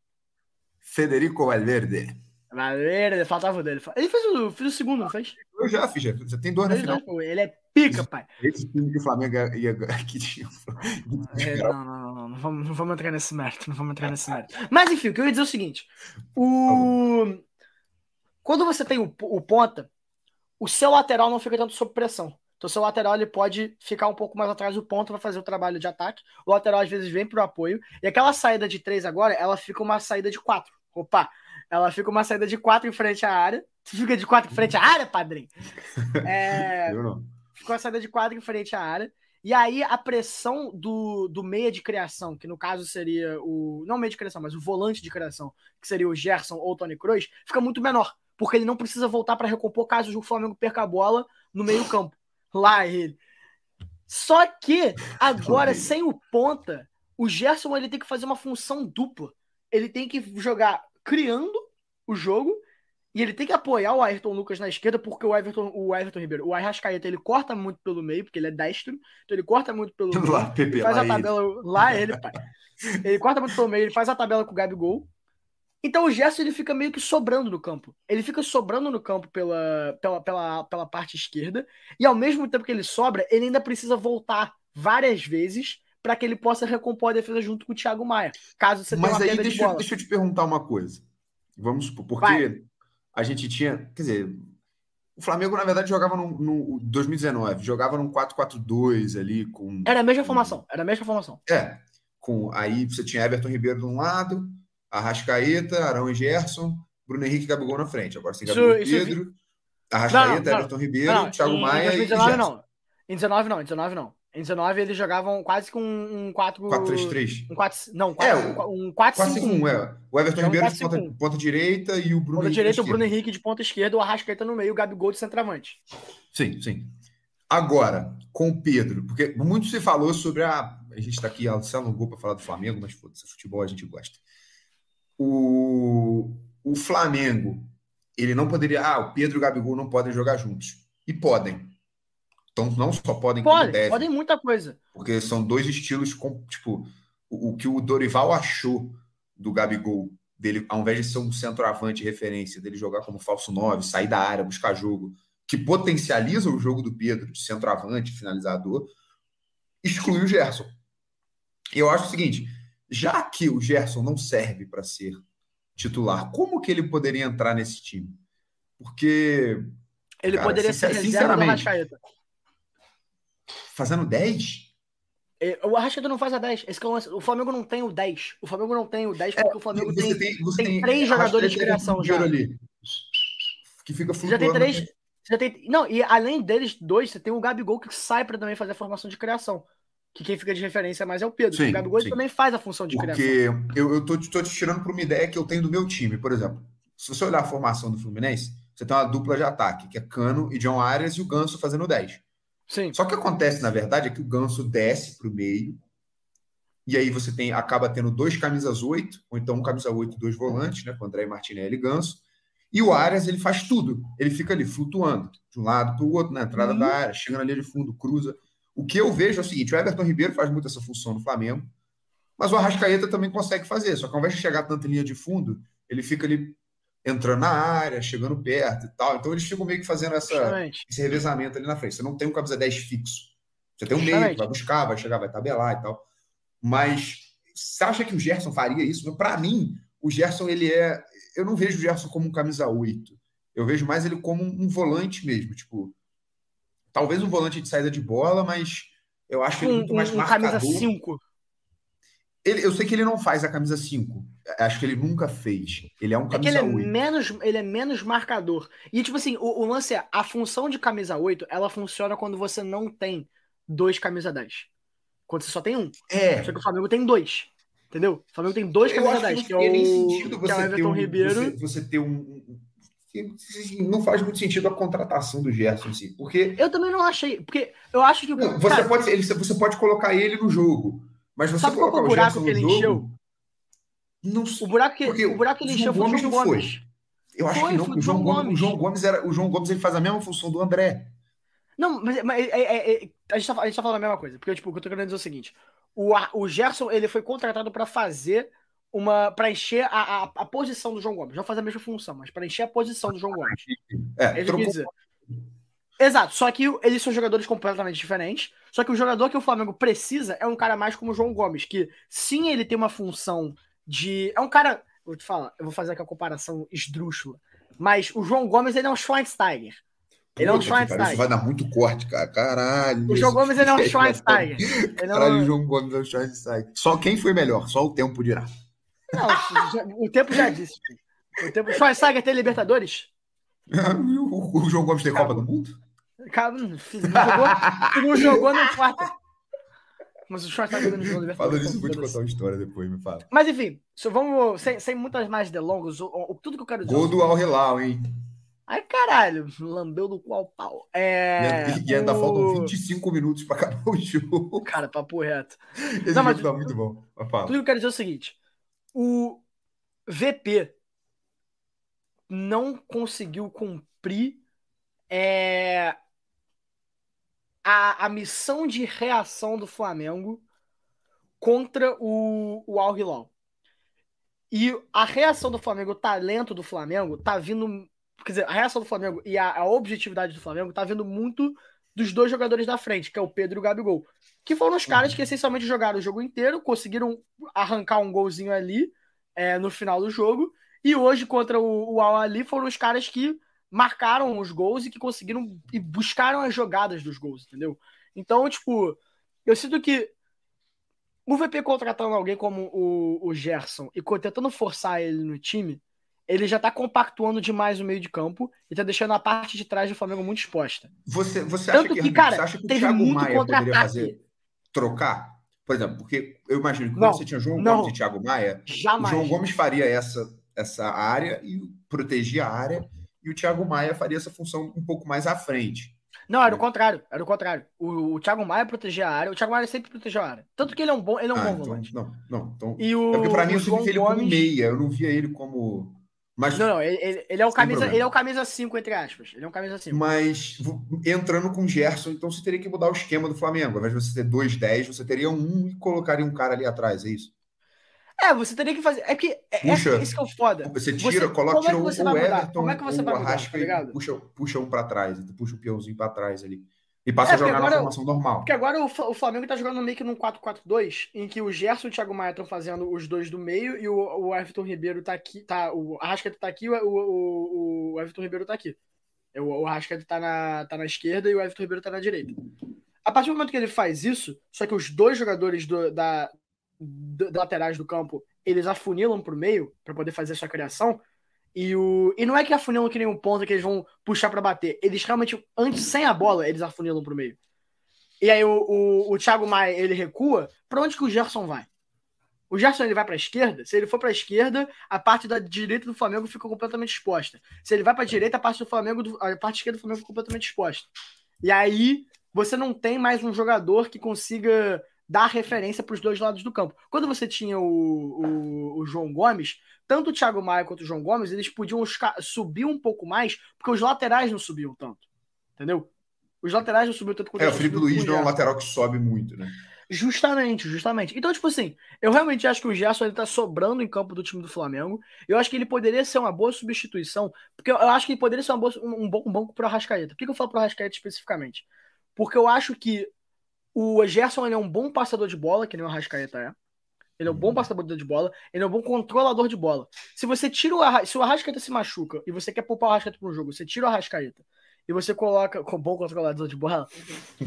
Federico Valverde. Valeu, faltava o dele. Ele fez o, fez o segundo, não fez? Eu já fiz, já. Você tem dois na final. né? Ele é pica, pai. Esse time que o Flamengo ia que tinha. É, não, não, não, não, não vamos, não vamos entrar nesse mérito, não vamos entrar nesse mérito. Mas enfim, o que eu ia dizer é o seguinte: o... quando você tem o, o ponta, o seu lateral não fica tanto sob pressão. Então, seu lateral ele pode ficar um pouco mais atrás do ponto para fazer o trabalho de ataque. O lateral às vezes vem para o apoio. E aquela saída de três agora, ela fica uma saída de quatro. Opa! Ela fica uma saída de quatro em frente à área. Você fica de quatro em frente à área, padrinho? É, Eu não. ficou a saída de quadro em frente à área. E aí a pressão do, do meia de criação, que no caso seria o. Não meia de criação, mas o volante de criação, que seria o Gerson ou o Tony Kroos, fica muito menor. Porque ele não precisa voltar para recompor caso o Flamengo perca a bola no meio-campo. Lá ele. Só que agora, sem o ponta, o Gerson ele tem que fazer uma função dupla. Ele tem que jogar criando o jogo e ele tem que apoiar o Ayrton Lucas na esquerda, porque o Everton, o Everton Ribeiro, o Arrascaeta, ele corta muito pelo meio, porque ele é destro, então ele corta muito pelo meio. Lá, Pepe, Ele faz lá a ele. tabela lá ele, pai. Ele corta muito pelo meio, ele faz a tabela com o Gabigol. Então o Gerson ele fica meio que sobrando no campo. Ele fica sobrando no campo pela, pela, pela, pela parte esquerda, e ao mesmo tempo que ele sobra, ele ainda precisa voltar várias vezes para que ele possa recompor a defesa junto com o Thiago Maia. Caso você tenha Mas uma aí de deixa, eu- bola. deixa eu te perguntar uma coisa. Vamos supor, porque Vai. a gente tinha. Quer dizer, o Flamengo, na verdade, jogava no, no 2019, jogava num 4-4-2 ali com. Era a mesma formação, era a mesma formação. É, com aí você tinha Everton Ribeiro de um lado, Arrascaeta, Arão e Gerson, Bruno Henrique e Gabigol na frente. Agora Isso- Gabigol e isso- Pedro, Arrascaeta, Não, não, Everton Ribeiro, Não, Thiago em Maia e 2019 Gerson. não. Em 19 não, em 19 não. Em 19 eles jogavam quase com um 4 4-3-3. um 4 não, É, 4, um 4 5 4-5-1, é. O Everton É um Ribeiro de ponta, 4-5-1. ponta direita e o Bruno Ponta Henrique direita, o Bruno. Henrique de ponta esquerda, o Arrascaeta no meio, o Gabigol de centroavante. Sim, sim. Agora, com o Pedro, porque muito se falou sobre a. A gente está aqui, se alongou para falar do Flamengo, mas foda-se, futebol a gente gosta. O, o Flamengo, ele não poderia. Ah, o Pedro e o Gabigol não podem jogar juntos. E podem. Então, não só podem, como Podem, devem. podem muita coisa. Porque são dois estilos, com, tipo, o, o que o Dorival achou do Gabigol, dele, ao invés de ser um centroavante de referência, dele jogar como falso 9, sair da área, buscar jogo, que potencializa o jogo do Pedro, de centroavante, finalizador, exclui o Gerson. E eu acho o seguinte, já que o Gerson não serve para ser titular, como que ele poderia entrar nesse time? Porque Ele Cara, poderia ser sincer- reserva do sinceramente, fazendo 10, É, O Arrascaeta não faz a 10. Esse é o, Flamengo não tem o 10. O Flamengo não tem o 10 porque o Flamengo É, tem. tem, você tem três jogadores de criação já. ali, que fica Você já flutuando. tem três. Já tem, não, e além deles dois, você tem o Gabigol que sai pra também fazer a formação de criação. Que quem fica de referência mais é o Pedro. Sim, o Gabigol sim. também faz a função de criação. Porque eu, eu tô, te- tô te tirando para uma ideia que eu tenho do meu time. Por exemplo, se você olhar a formação do Fluminense, você tem uma dupla de ataque, que é Cano e John Arias e o Ganso fazendo 10. Sim. Só que o que acontece, na verdade, é que o Ganso desce para o meio, e aí você tem acaba tendo dois camisas 8, ou então um camisa 8 e dois volantes, né? Com André Martinelli e Ganso. E o Arias, ele faz tudo. Ele fica ali flutuando, de um lado para o outro, na entrada Uhum. da área, chegando ali de fundo, cruza. O que eu vejo é o seguinte: o Everton Ribeiro faz muito essa função no Flamengo, mas o Arrascaeta também consegue fazer. Só que ao invés de chegar tanto em linha de fundo, ele fica ali entrando na área, chegando perto e tal. Então eles ficam meio que fazendo essa, Justamente. esse revezamento ali na frente. Você não tem um camisa 10 fixo. Você tem um meio que vai buscar, vai chegar, vai tabelar e tal. Mas você acha que o Gerson faria isso? Para mim, o Gerson, ele é. Eu não vejo o Gerson como um camisa 8. Eu vejo mais ele como um volante mesmo. Tipo, talvez um volante de saída de bola, mas eu acho ele Um, muito mais um, marcador. camisa 5. Ele- eu sei que ele não faz a camisa 5. Acho que ele nunca fez. Ele é um É que ele camisa é, 8. menos, ele é menos marcador. E, tipo assim, o, o lance é, a função de camisa 8, ela funciona quando você não tem dois camisa 10. Quando você só tem um. É, Só que o Flamengo tem dois. Entendeu? O Flamengo tem dois Eu camisa acho 10, que que é tem nem o, sentido que é o você Everton um, Ribeiro. Você, você ter um. Que- Não faz muito sentido a contratação do Gerson em si. Porque Eu também não achei. Porque eu acho que. não, você, cara, pode, ele- você pode colocar ele no jogo. Mas você Sabe qual é colocar o o buraco Gerson que ele jogo. encheu? Não, o buraco que, porque o buraco que ele encheu foi o João Gomes foi. Gomes. eu acho foi, que não, o João, João Gomes, o Gomes. João Gomes era. O João Gomes ele faz a mesma função do André. Não, mas, mas é- é- é- a, gente tá, a gente tá falando a mesma coisa. Porque, tipo, o que eu tô querendo dizer é o seguinte: o, o Gerson ele foi contratado pra fazer uma. pra encher a, a, a posição do João Gomes. Não fazer a mesma função, mas pra encher a posição do João Gomes. É, É trocou- dizer. Exato, só que eles são jogadores completamente diferentes. Só que o jogador que o Flamengo precisa é um cara mais como o João Gomes, que sim, ele tem uma função de. É um cara. Vou te falar, eu vou fazer aqui a comparação esdrúxula. Mas o João Gomes, ele é um Schweinsteiger. Ele é um Puta que pariu, Isso Schweinsteiger. vai dar muito corte, cara. Caralho. O João Gomes, ele é um Schweinsteiger. É Caralho, o. João Gomes é um Schweinsteiger. Só quem foi melhor, só o tempo dirá. Não, já- o tempo já disse. O tempo... Schweinsteiger tem Libertadores? o, o João Gomes tem Copa do Mundo? Cara, não, jogou, não jogou, não importa. Mas o Schweinsteiger não jogou Falando Libertadores. isso, eu vou te contar uma história depois, me fala. Mas enfim, só vamos, sem, sem muitas mais delongas, o, o- tudo que eu quero dizer. Gol do Al Hilal, hein? Ai, caralho, lambeu do qual pau. É. e, e ainda o- faltam 25 minutos para acabar o jogo. Cara, papo reto. Esse Não, mas- tá muito bom. Fala. Tudo que eu quero dizer é o seguinte: o VP não conseguiu cumprir é, a, a missão de reação do Flamengo contra o, o Al Hilal. E a reação do Flamengo, o talento do Flamengo, tá vindo. Quer dizer, a reação do Flamengo e a, a objetividade do Flamengo tá vindo muito dos dois jogadores da frente, que é o Pedro e o Gabigol. Que foram os caras que essencialmente jogaram o jogo inteiro, conseguiram arrancar um golzinho ali é, no final do jogo. E hoje, contra o, o Al Ali, foram os caras que marcaram os gols e que conseguiram e buscaram as jogadas dos gols, entendeu? Então, tipo, eu sinto que o VP contratando alguém como o, o Gerson e tentando forçar ele no time, ele já tá compactuando demais o meio de campo e tá deixando a parte de trás do Flamengo muito exposta. Você, você Tanto acha que, que, cara, você acha que o Thiago Maia poderia fazer trocar? Por exemplo, porque eu imagino que Não, quando você tinha João não. Gomes e Thiago Maia, o Jamais. João Gomes faria essa, essa área e protegia a área, e o Thiago Maia faria essa função um pouco mais à frente. Não, era o contrário. Era o contrário. O, o Thiago Maia protegia a área. O Thiago Maia sempre protegeu a área. Tanto que ele é um bom, ele é um Ah, bom então, volante. não, não, então. E o, é porque pra mim o eu sempre vi ele como Gomes- meia, eu não via ele como. Mas, Não, não, ele, ele- é o camisa, problema. ele é camisa 5, entre aspas. Ele é um camisa 5. mas entrando com o Gerson, então você teria que mudar o esquema do Flamengo. Ao invés de você ter dois 10, você teria um e colocaria um cara ali atrás, é isso? É, você teria que fazer. É que é, Puxa. é isso que é o foda. Você tira, Você- coloca é tira que um, o? Everton, Como é que você vai mudar, tá puxa, puxa um pra trás, puxa o peãozinho pra trás ali. E passa É, a jogar porque na agora- formação normal. Porque agora o, Fla- o Flamengo tá jogando meio que num 4-4-2, em que o Gerson e o Thiago Maia estão fazendo os dois do meio e o, o Everton Ribeiro tá aqui, tá, o Arrascaeta tá aqui e o, o, o Everton Ribeiro tá aqui. O, o Arrascaeta tá na, tá na esquerda e o Everton Ribeiro tá na direita. A partir do momento que ele faz isso, só que os dois jogadores do, da, do- da laterais do campo, eles afunilam pro meio para poder fazer essa criação, e, o, e não é que afunilam que um ponto que eles vão puxar para bater. Eles realmente, antes, sem a bola, eles afunilam pro meio. E aí o, o, o Thiago Maia, ele recua, pra onde que o Gerson vai? O Gerson ele vai pra esquerda, se ele for pra esquerda, a parte da direita do Flamengo fica completamente exposta. Se ele vai pra direita, a parte do Flamengo, a parte esquerda do Flamengo fica completamente exposta. E aí você não tem mais um jogador que consiga dar referência para os dois lados do campo. Quando você tinha o, o, o João Gomes, tanto o Thiago Maia quanto o João Gomes, eles podiam subir um pouco mais, porque os laterais não subiam tanto. Entendeu? Os laterais não subiam tanto quanto É, o Felipe Luiz não é um lateral que sobe muito, né? Justamente, justamente. Então, tipo assim, eu realmente acho que o Gerson ele tá sobrando em campo do time do Flamengo. Eu acho que ele poderia ser uma boa substituição, porque eu acho que ele poderia ser boa- um, um bom banco pro Arrascaeta. Por que, que eu falo pro Arrascaeta especificamente? Porque eu acho que o Gerson ele é um bom passador de bola, que nem o Arrascaeta é. Ele é um bom passador de bola, ele é um bom controlador de bola. Se você tira o Arra... se o Arrascaeta se machuca e você quer poupar o Arrascaeta para um jogo, você tira o Arrascaeta e você coloca com bom controlador de bola,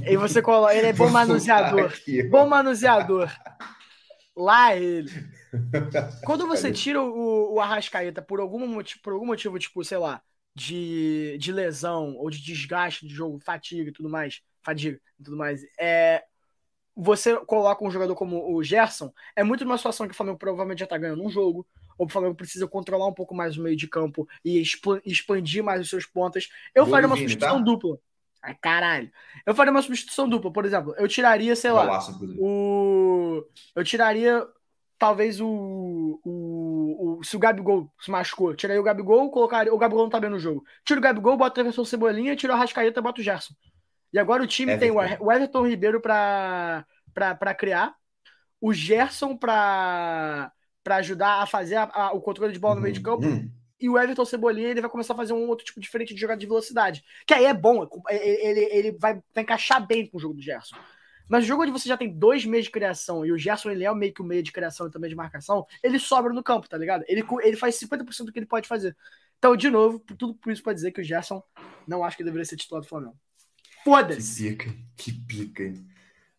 e você coloca, ele é bom manuseador. aqui. Bom manuseador. Lá ele. Quando você tira o, o Arrascaeta por algum, motivo, por algum motivo, tipo, sei lá, de, de lesão ou de desgaste de jogo, fatiga e tudo mais, fadiga e tudo mais, é, você coloca um jogador como o Gerson, é muito numa situação que o Flamengo provavelmente já tá ganhando um jogo, ou o Flamengo precisa controlar um pouco mais o meio de campo e expa- expandir mais os seus pontas. Eu Gol faria uma Vini, substituição tá? dupla. Ai, caralho. Eu faria uma substituição dupla, por exemplo, eu tiraria, sei lá, Golaço, o. Eu tiraria talvez o, o, o- Se o Gabigol se machucou, tiraria o Gabigol, colocaria. O Gabigol não tá bem no jogo. Tira o Gabigol, bota o Everton Cebolinha, tira o Rascaeta, bota o Gerson. E agora o time tem o Everton. Ever- o Everton Ribeiro pra criar, o Gerson pra, pra ajudar a fazer a- a- o controle de bola no meio de campo, Hum, e o Everton Cebolinha ele vai começar a fazer um outro tipo diferente de jogada de velocidade. Que aí é bom, é- ele, ele vai, vai encaixar bem com o jogo do Gerson. Mas o jogo onde você já tem dois meios de criação e o Gerson ele é meio que o meio de criação e também de marcação, ele sobra no campo, tá ligado? Ele, ele faz 50% do que ele pode fazer. Então, de novo, tudo por isso pode dizer que o Gerson não acho que deveria ser titular do Flamengo. Que Foda-se! pica, que pica. hein?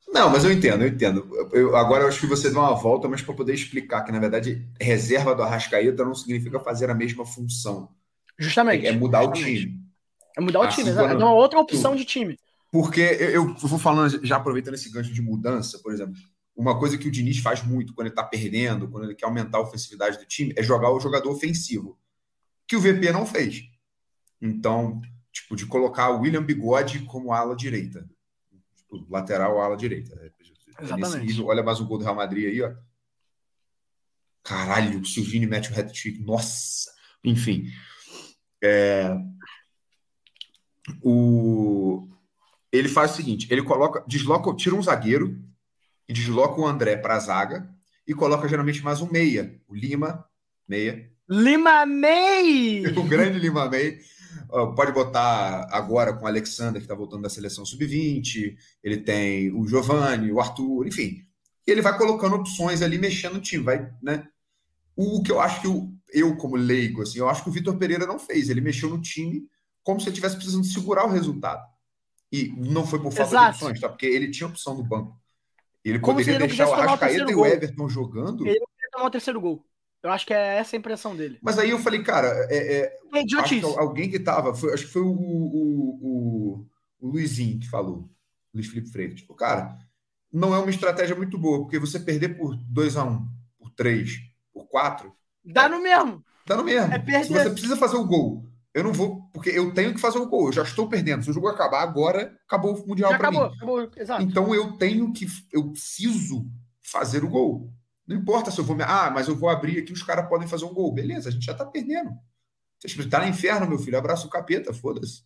Não, mas eu entendo, eu entendo. Eu- eu- agora eu acho que você deu uma volta, mas para poder explicar que, na verdade, reserva do Arrascaeta não significa fazer a mesma função. Justamente. É mudar o justamente. time. É mudar o Assim, time, É uma outra opção de time. Porque eu, eu vou falando, já aproveitando esse gancho de mudança, por exemplo, uma coisa que o Diniz faz muito quando ele tá perdendo, quando ele quer aumentar a ofensividade do time, é jogar o jogador ofensivo, que o VP não fez. Então, tipo, de colocar o William Bigode como ala direita. Tipo, lateral ala direita. É, Exatamente. nível, olha mais um gol do Real Madrid aí, ó. Caralho, o Silvini mete o hat-trick. Nossa! Enfim. É, o ele faz o seguinte: ele coloca, desloca, tira um zagueiro e desloca o André para a zaga e coloca geralmente mais um meia, o Lima, meia, Lima May! o grande Lima meia. Pode botar agora com o Alexander, que está voltando da seleção sub-20, ele tem o Giovanni, o Arthur, enfim. E ele vai colocando opções ali, mexendo no time, vai, né? O que eu acho que eu, eu como leigo, assim, eu acho que o Vitor Pereira não fez. Ele mexeu no time como se ele estivesse precisando segurar o resultado. E não foi por falta Exato. de opções, tá? Porque ele tinha opção no banco. Ele Como poderia ele deixar o Arrascaeta e o. Everton jogando. Ele não queria tomar o terceiro gol. Eu acho que é essa a impressão dele. Mas aí eu falei, cara, é, é, É que alguém que tava, foi- acho que foi o, o, o, o Luizinho que falou, Luiz Felipe Freire. Tipo, cara, não é uma estratégia muito boa, porque você perder por 2 a 1 por 3 por 4 Dá no mesmo. dá no mesmo. É perder. Se você precisa fazer o gol, eu não vou, porque eu tenho que fazer o gol, eu já estou perdendo. Se o jogo acabar agora, acabou o Mundial para acabou, mim. acabou. Exato. Então eu tenho que, eu preciso fazer o gol. Não importa se eu vou. Ah, mas eu vou abrir aqui, os caras podem fazer um gol. Beleza, a gente já tá perdendo. Você tá no inferno, meu filho. Abraça o capeta, foda-se.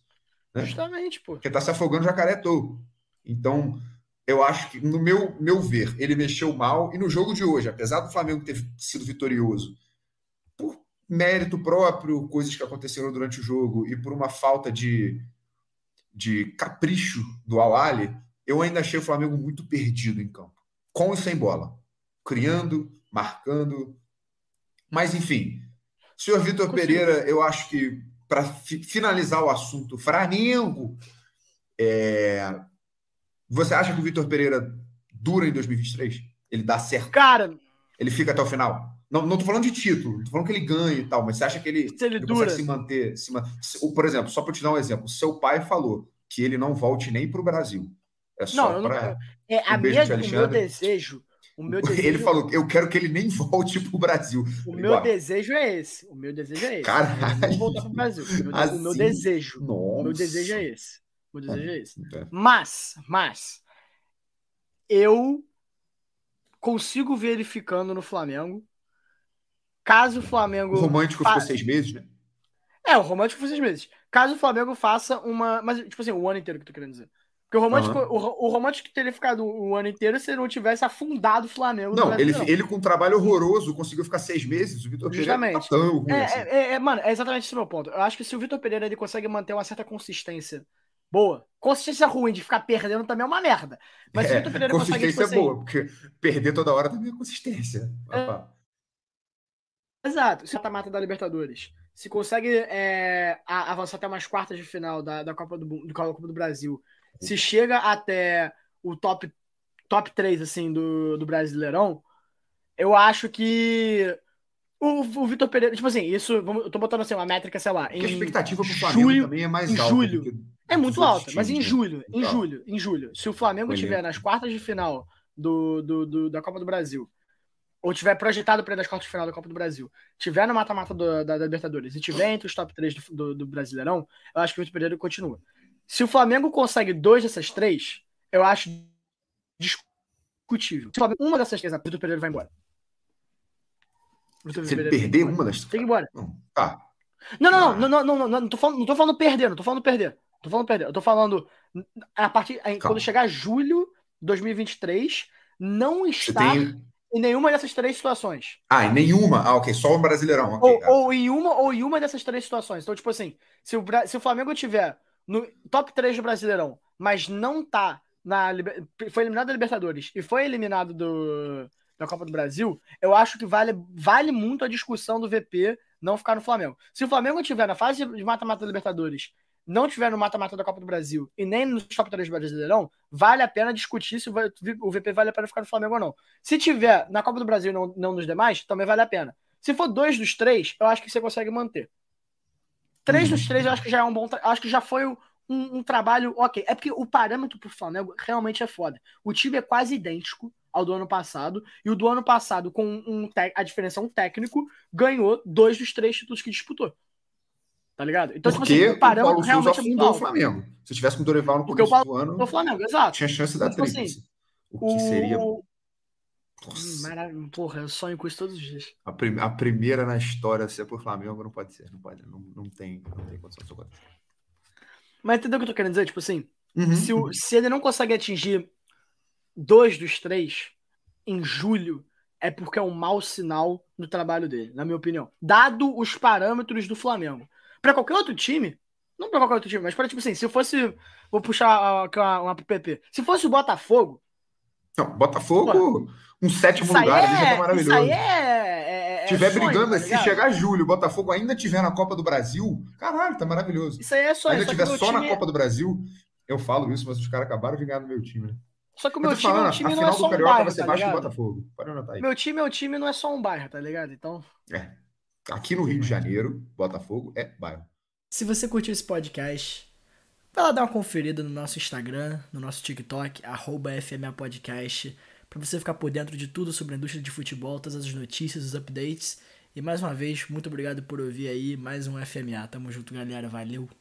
né? Justamente, pô. Porque tá se afogando jacaré todo. Então, eu acho que, no meu, meu ver, ele mexeu mal. E no jogo de hoje, apesar do Flamengo ter sido vitorioso, por mérito próprio, coisas que aconteceram durante o jogo, e por uma falta de, de capricho do Awali, eu ainda achei o Flamengo muito perdido em campo. Com e sem bola. Criando, marcando. Mas, enfim. Senhor Vitor. Pereira, eu acho que, para finalizar o assunto Flamengo, é, você acha que o Vitor Pereira dura em 2023? Ele dá certo? Cara, Ele fica até o final? Não, não tô falando de título, tô falando que ele ganha e tal, mas você acha que ele, se ele ele dura. consegue se manter? Se por exemplo, só para te dar um exemplo, seu pai falou que ele não volte nem para o Brasil. É Não, só não. para. É, a Um minha, tio o meu desejo. O meu desejo, Ele falou: eu quero que ele nem volte para o Brasil. o meu "Ué, desejo é esse. O meu desejo é esse. Caralho. Eu não voltar pro Brasil. O meu, o meu Assim? desejo. O meu Nossa. desejo é esse. O meu desejo é esse. É. Mas, mas, eu consigo ver ele ficando no Flamengo. Caso o Flamengo. O romântico fa- ficou seis meses, né? É, o romântico foi seis meses. Caso o Flamengo faça uma. Mas, tipo assim, o ano inteiro que eu tô querendo dizer. Porque o romântico, Aham. o, ro- o romântico teria ficado o ano inteiro se ele não tivesse afundado o Flamengo. Não, ele, ele com um trabalho horroroso conseguiu ficar seis meses. O Vitor Pereira tá tão ruim É, assim. é, é, é, mano, é exatamente esse o meu ponto. Eu acho que se o Vitor Pereira ele consegue manter uma certa consistência boa, consistência ruim de ficar perdendo também é uma merda. Mas se o É, Vitor Pereira consegue, consistência tipo é assim, boa, porque perder toda hora também é consistência. É. Exato, se mata da Libertadores. Se consegue é, avançar até umas quartas de final da, da Copa do, do Copa do Brasil, se chega até o top, top 3 assim, do, do Brasileirão, eu acho que o, o Vitor Pereira, tipo assim, isso, vamos- eu tô botando assim, uma métrica, sei lá, Porque a em expectativa pro Flamengo julho- também é mais em alta. julho. que É muito alta, mas em né? julho, em Então. julho, em julho, se o Flamengo estiver nas quartas de final do, do, do- da Copa do Brasil, ou tiver projetado para ir nas quartas de final da Copa do Brasil, tiver no mata-mata da, da Libertadores e tiver entre os top 3 do, do, do Brasileirão, eu acho que o Vitor Pereira continua. Se o Flamengo consegue dois dessas três, eu acho discutível. Se o Flamengo, uma dessas três, o Vitor Pereira vai embora. Se ele perder uma das. Tem que ir embora. Não, tá. Não, não, Ah. não, não, não, não, não, não tô falando, não tô falando perder, não tô falando perder. Tô falando perder. Eu tô falando a partir Calma. quando chegar julho de 2023, não estar tem. em nenhuma dessas três situações. Ah, em nenhuma. Ah, ok. Só o Brasileirão. ok, Ou, tá. ou em uma ou em uma dessas três situações. Então, tipo assim, se o, se o Flamengo tiver no top 3 do Brasileirão, mas não tá na foi eliminado da Libertadores e foi eliminado do da Copa do Brasil, eu acho que vale, vale muito a discussão do VP não ficar no Flamengo. Se o Flamengo tiver na fase de mata-mata da Libertadores, não tiver no mata-mata da Copa do Brasil e nem nos top 3 do Brasileirão, vale a pena discutir se o VP vale a pena ficar no Flamengo ou não. Se tiver na Copa do Brasil e não, não nos demais, também vale a pena. Se for dois dos três, eu acho que você consegue manter. Três Uhum. dos três, eu acho que já é um bom. Acho que já foi um, um trabalho ok. É porque o parâmetro pro Flamengo realmente é foda. O time é quase idêntico ao do ano passado. E o do ano passado, com um, a diferença um técnico, ganhou dois dos três títulos que disputou. Tá ligado? Então, tipo Porque assim, o o parâmetro Paulo Souza realmente é muito o. Flamengo. Se eu tivesse com o Dorival no o começo Paulo do No ano, Flamengo, exato. tinha chance da Tipo assim, tríplice. O que seria. O... Maravilha. Porra, eu sonho com isso todos os dias. a, prim- a primeira na história a ser por Flamengo não pode ser. Não pode. Não, não tem, não tem condição de acontecer. Mas entendeu o que eu tô querendo dizer? Tipo assim, Uhum. se, o- se ele não consegue atingir dois dos três em julho, é porque é um mau sinal no trabalho dele, na minha opinião. Dado os parâmetros do Flamengo. Pra qualquer outro time, não pra qualquer outro time, mas para tipo assim, se fosse. Vou puxar uma, uma pro PP. Se fosse o Botafogo, Não, Botafogo, um sétimo isso lugar ali já tá é. Isso maravilhoso. aí é. é, é tiver sonho, brigando, tá se ligado? chegar julho, o Botafogo ainda tiver na Copa do Brasil, caralho, tá maravilhoso. Isso aí é sonho. ainda só tiver só time- na Copa do Brasil, eu falo isso, mas os caras acabaram de ganhar no meu time, né? Só que o Eu meu time é falando, um time não é só um Carioca bairro, vai ser tá ligado? Botafogo. Pode anotar aí. Meu time é time, não é só um bairro, tá ligado? Então, É. Aqui no Rio de Janeiro, Botafogo é bairro. Se você curtiu esse podcast, vai lá dar uma conferida no nosso Instagram, no nosso TikTok, arroba FMA Podcast, pra você ficar por dentro de tudo sobre a indústria de futebol, todas as notícias, os updates. E mais uma vez, muito obrigado por ouvir aí mais um FMA. Tamo junto, galera. Valeu!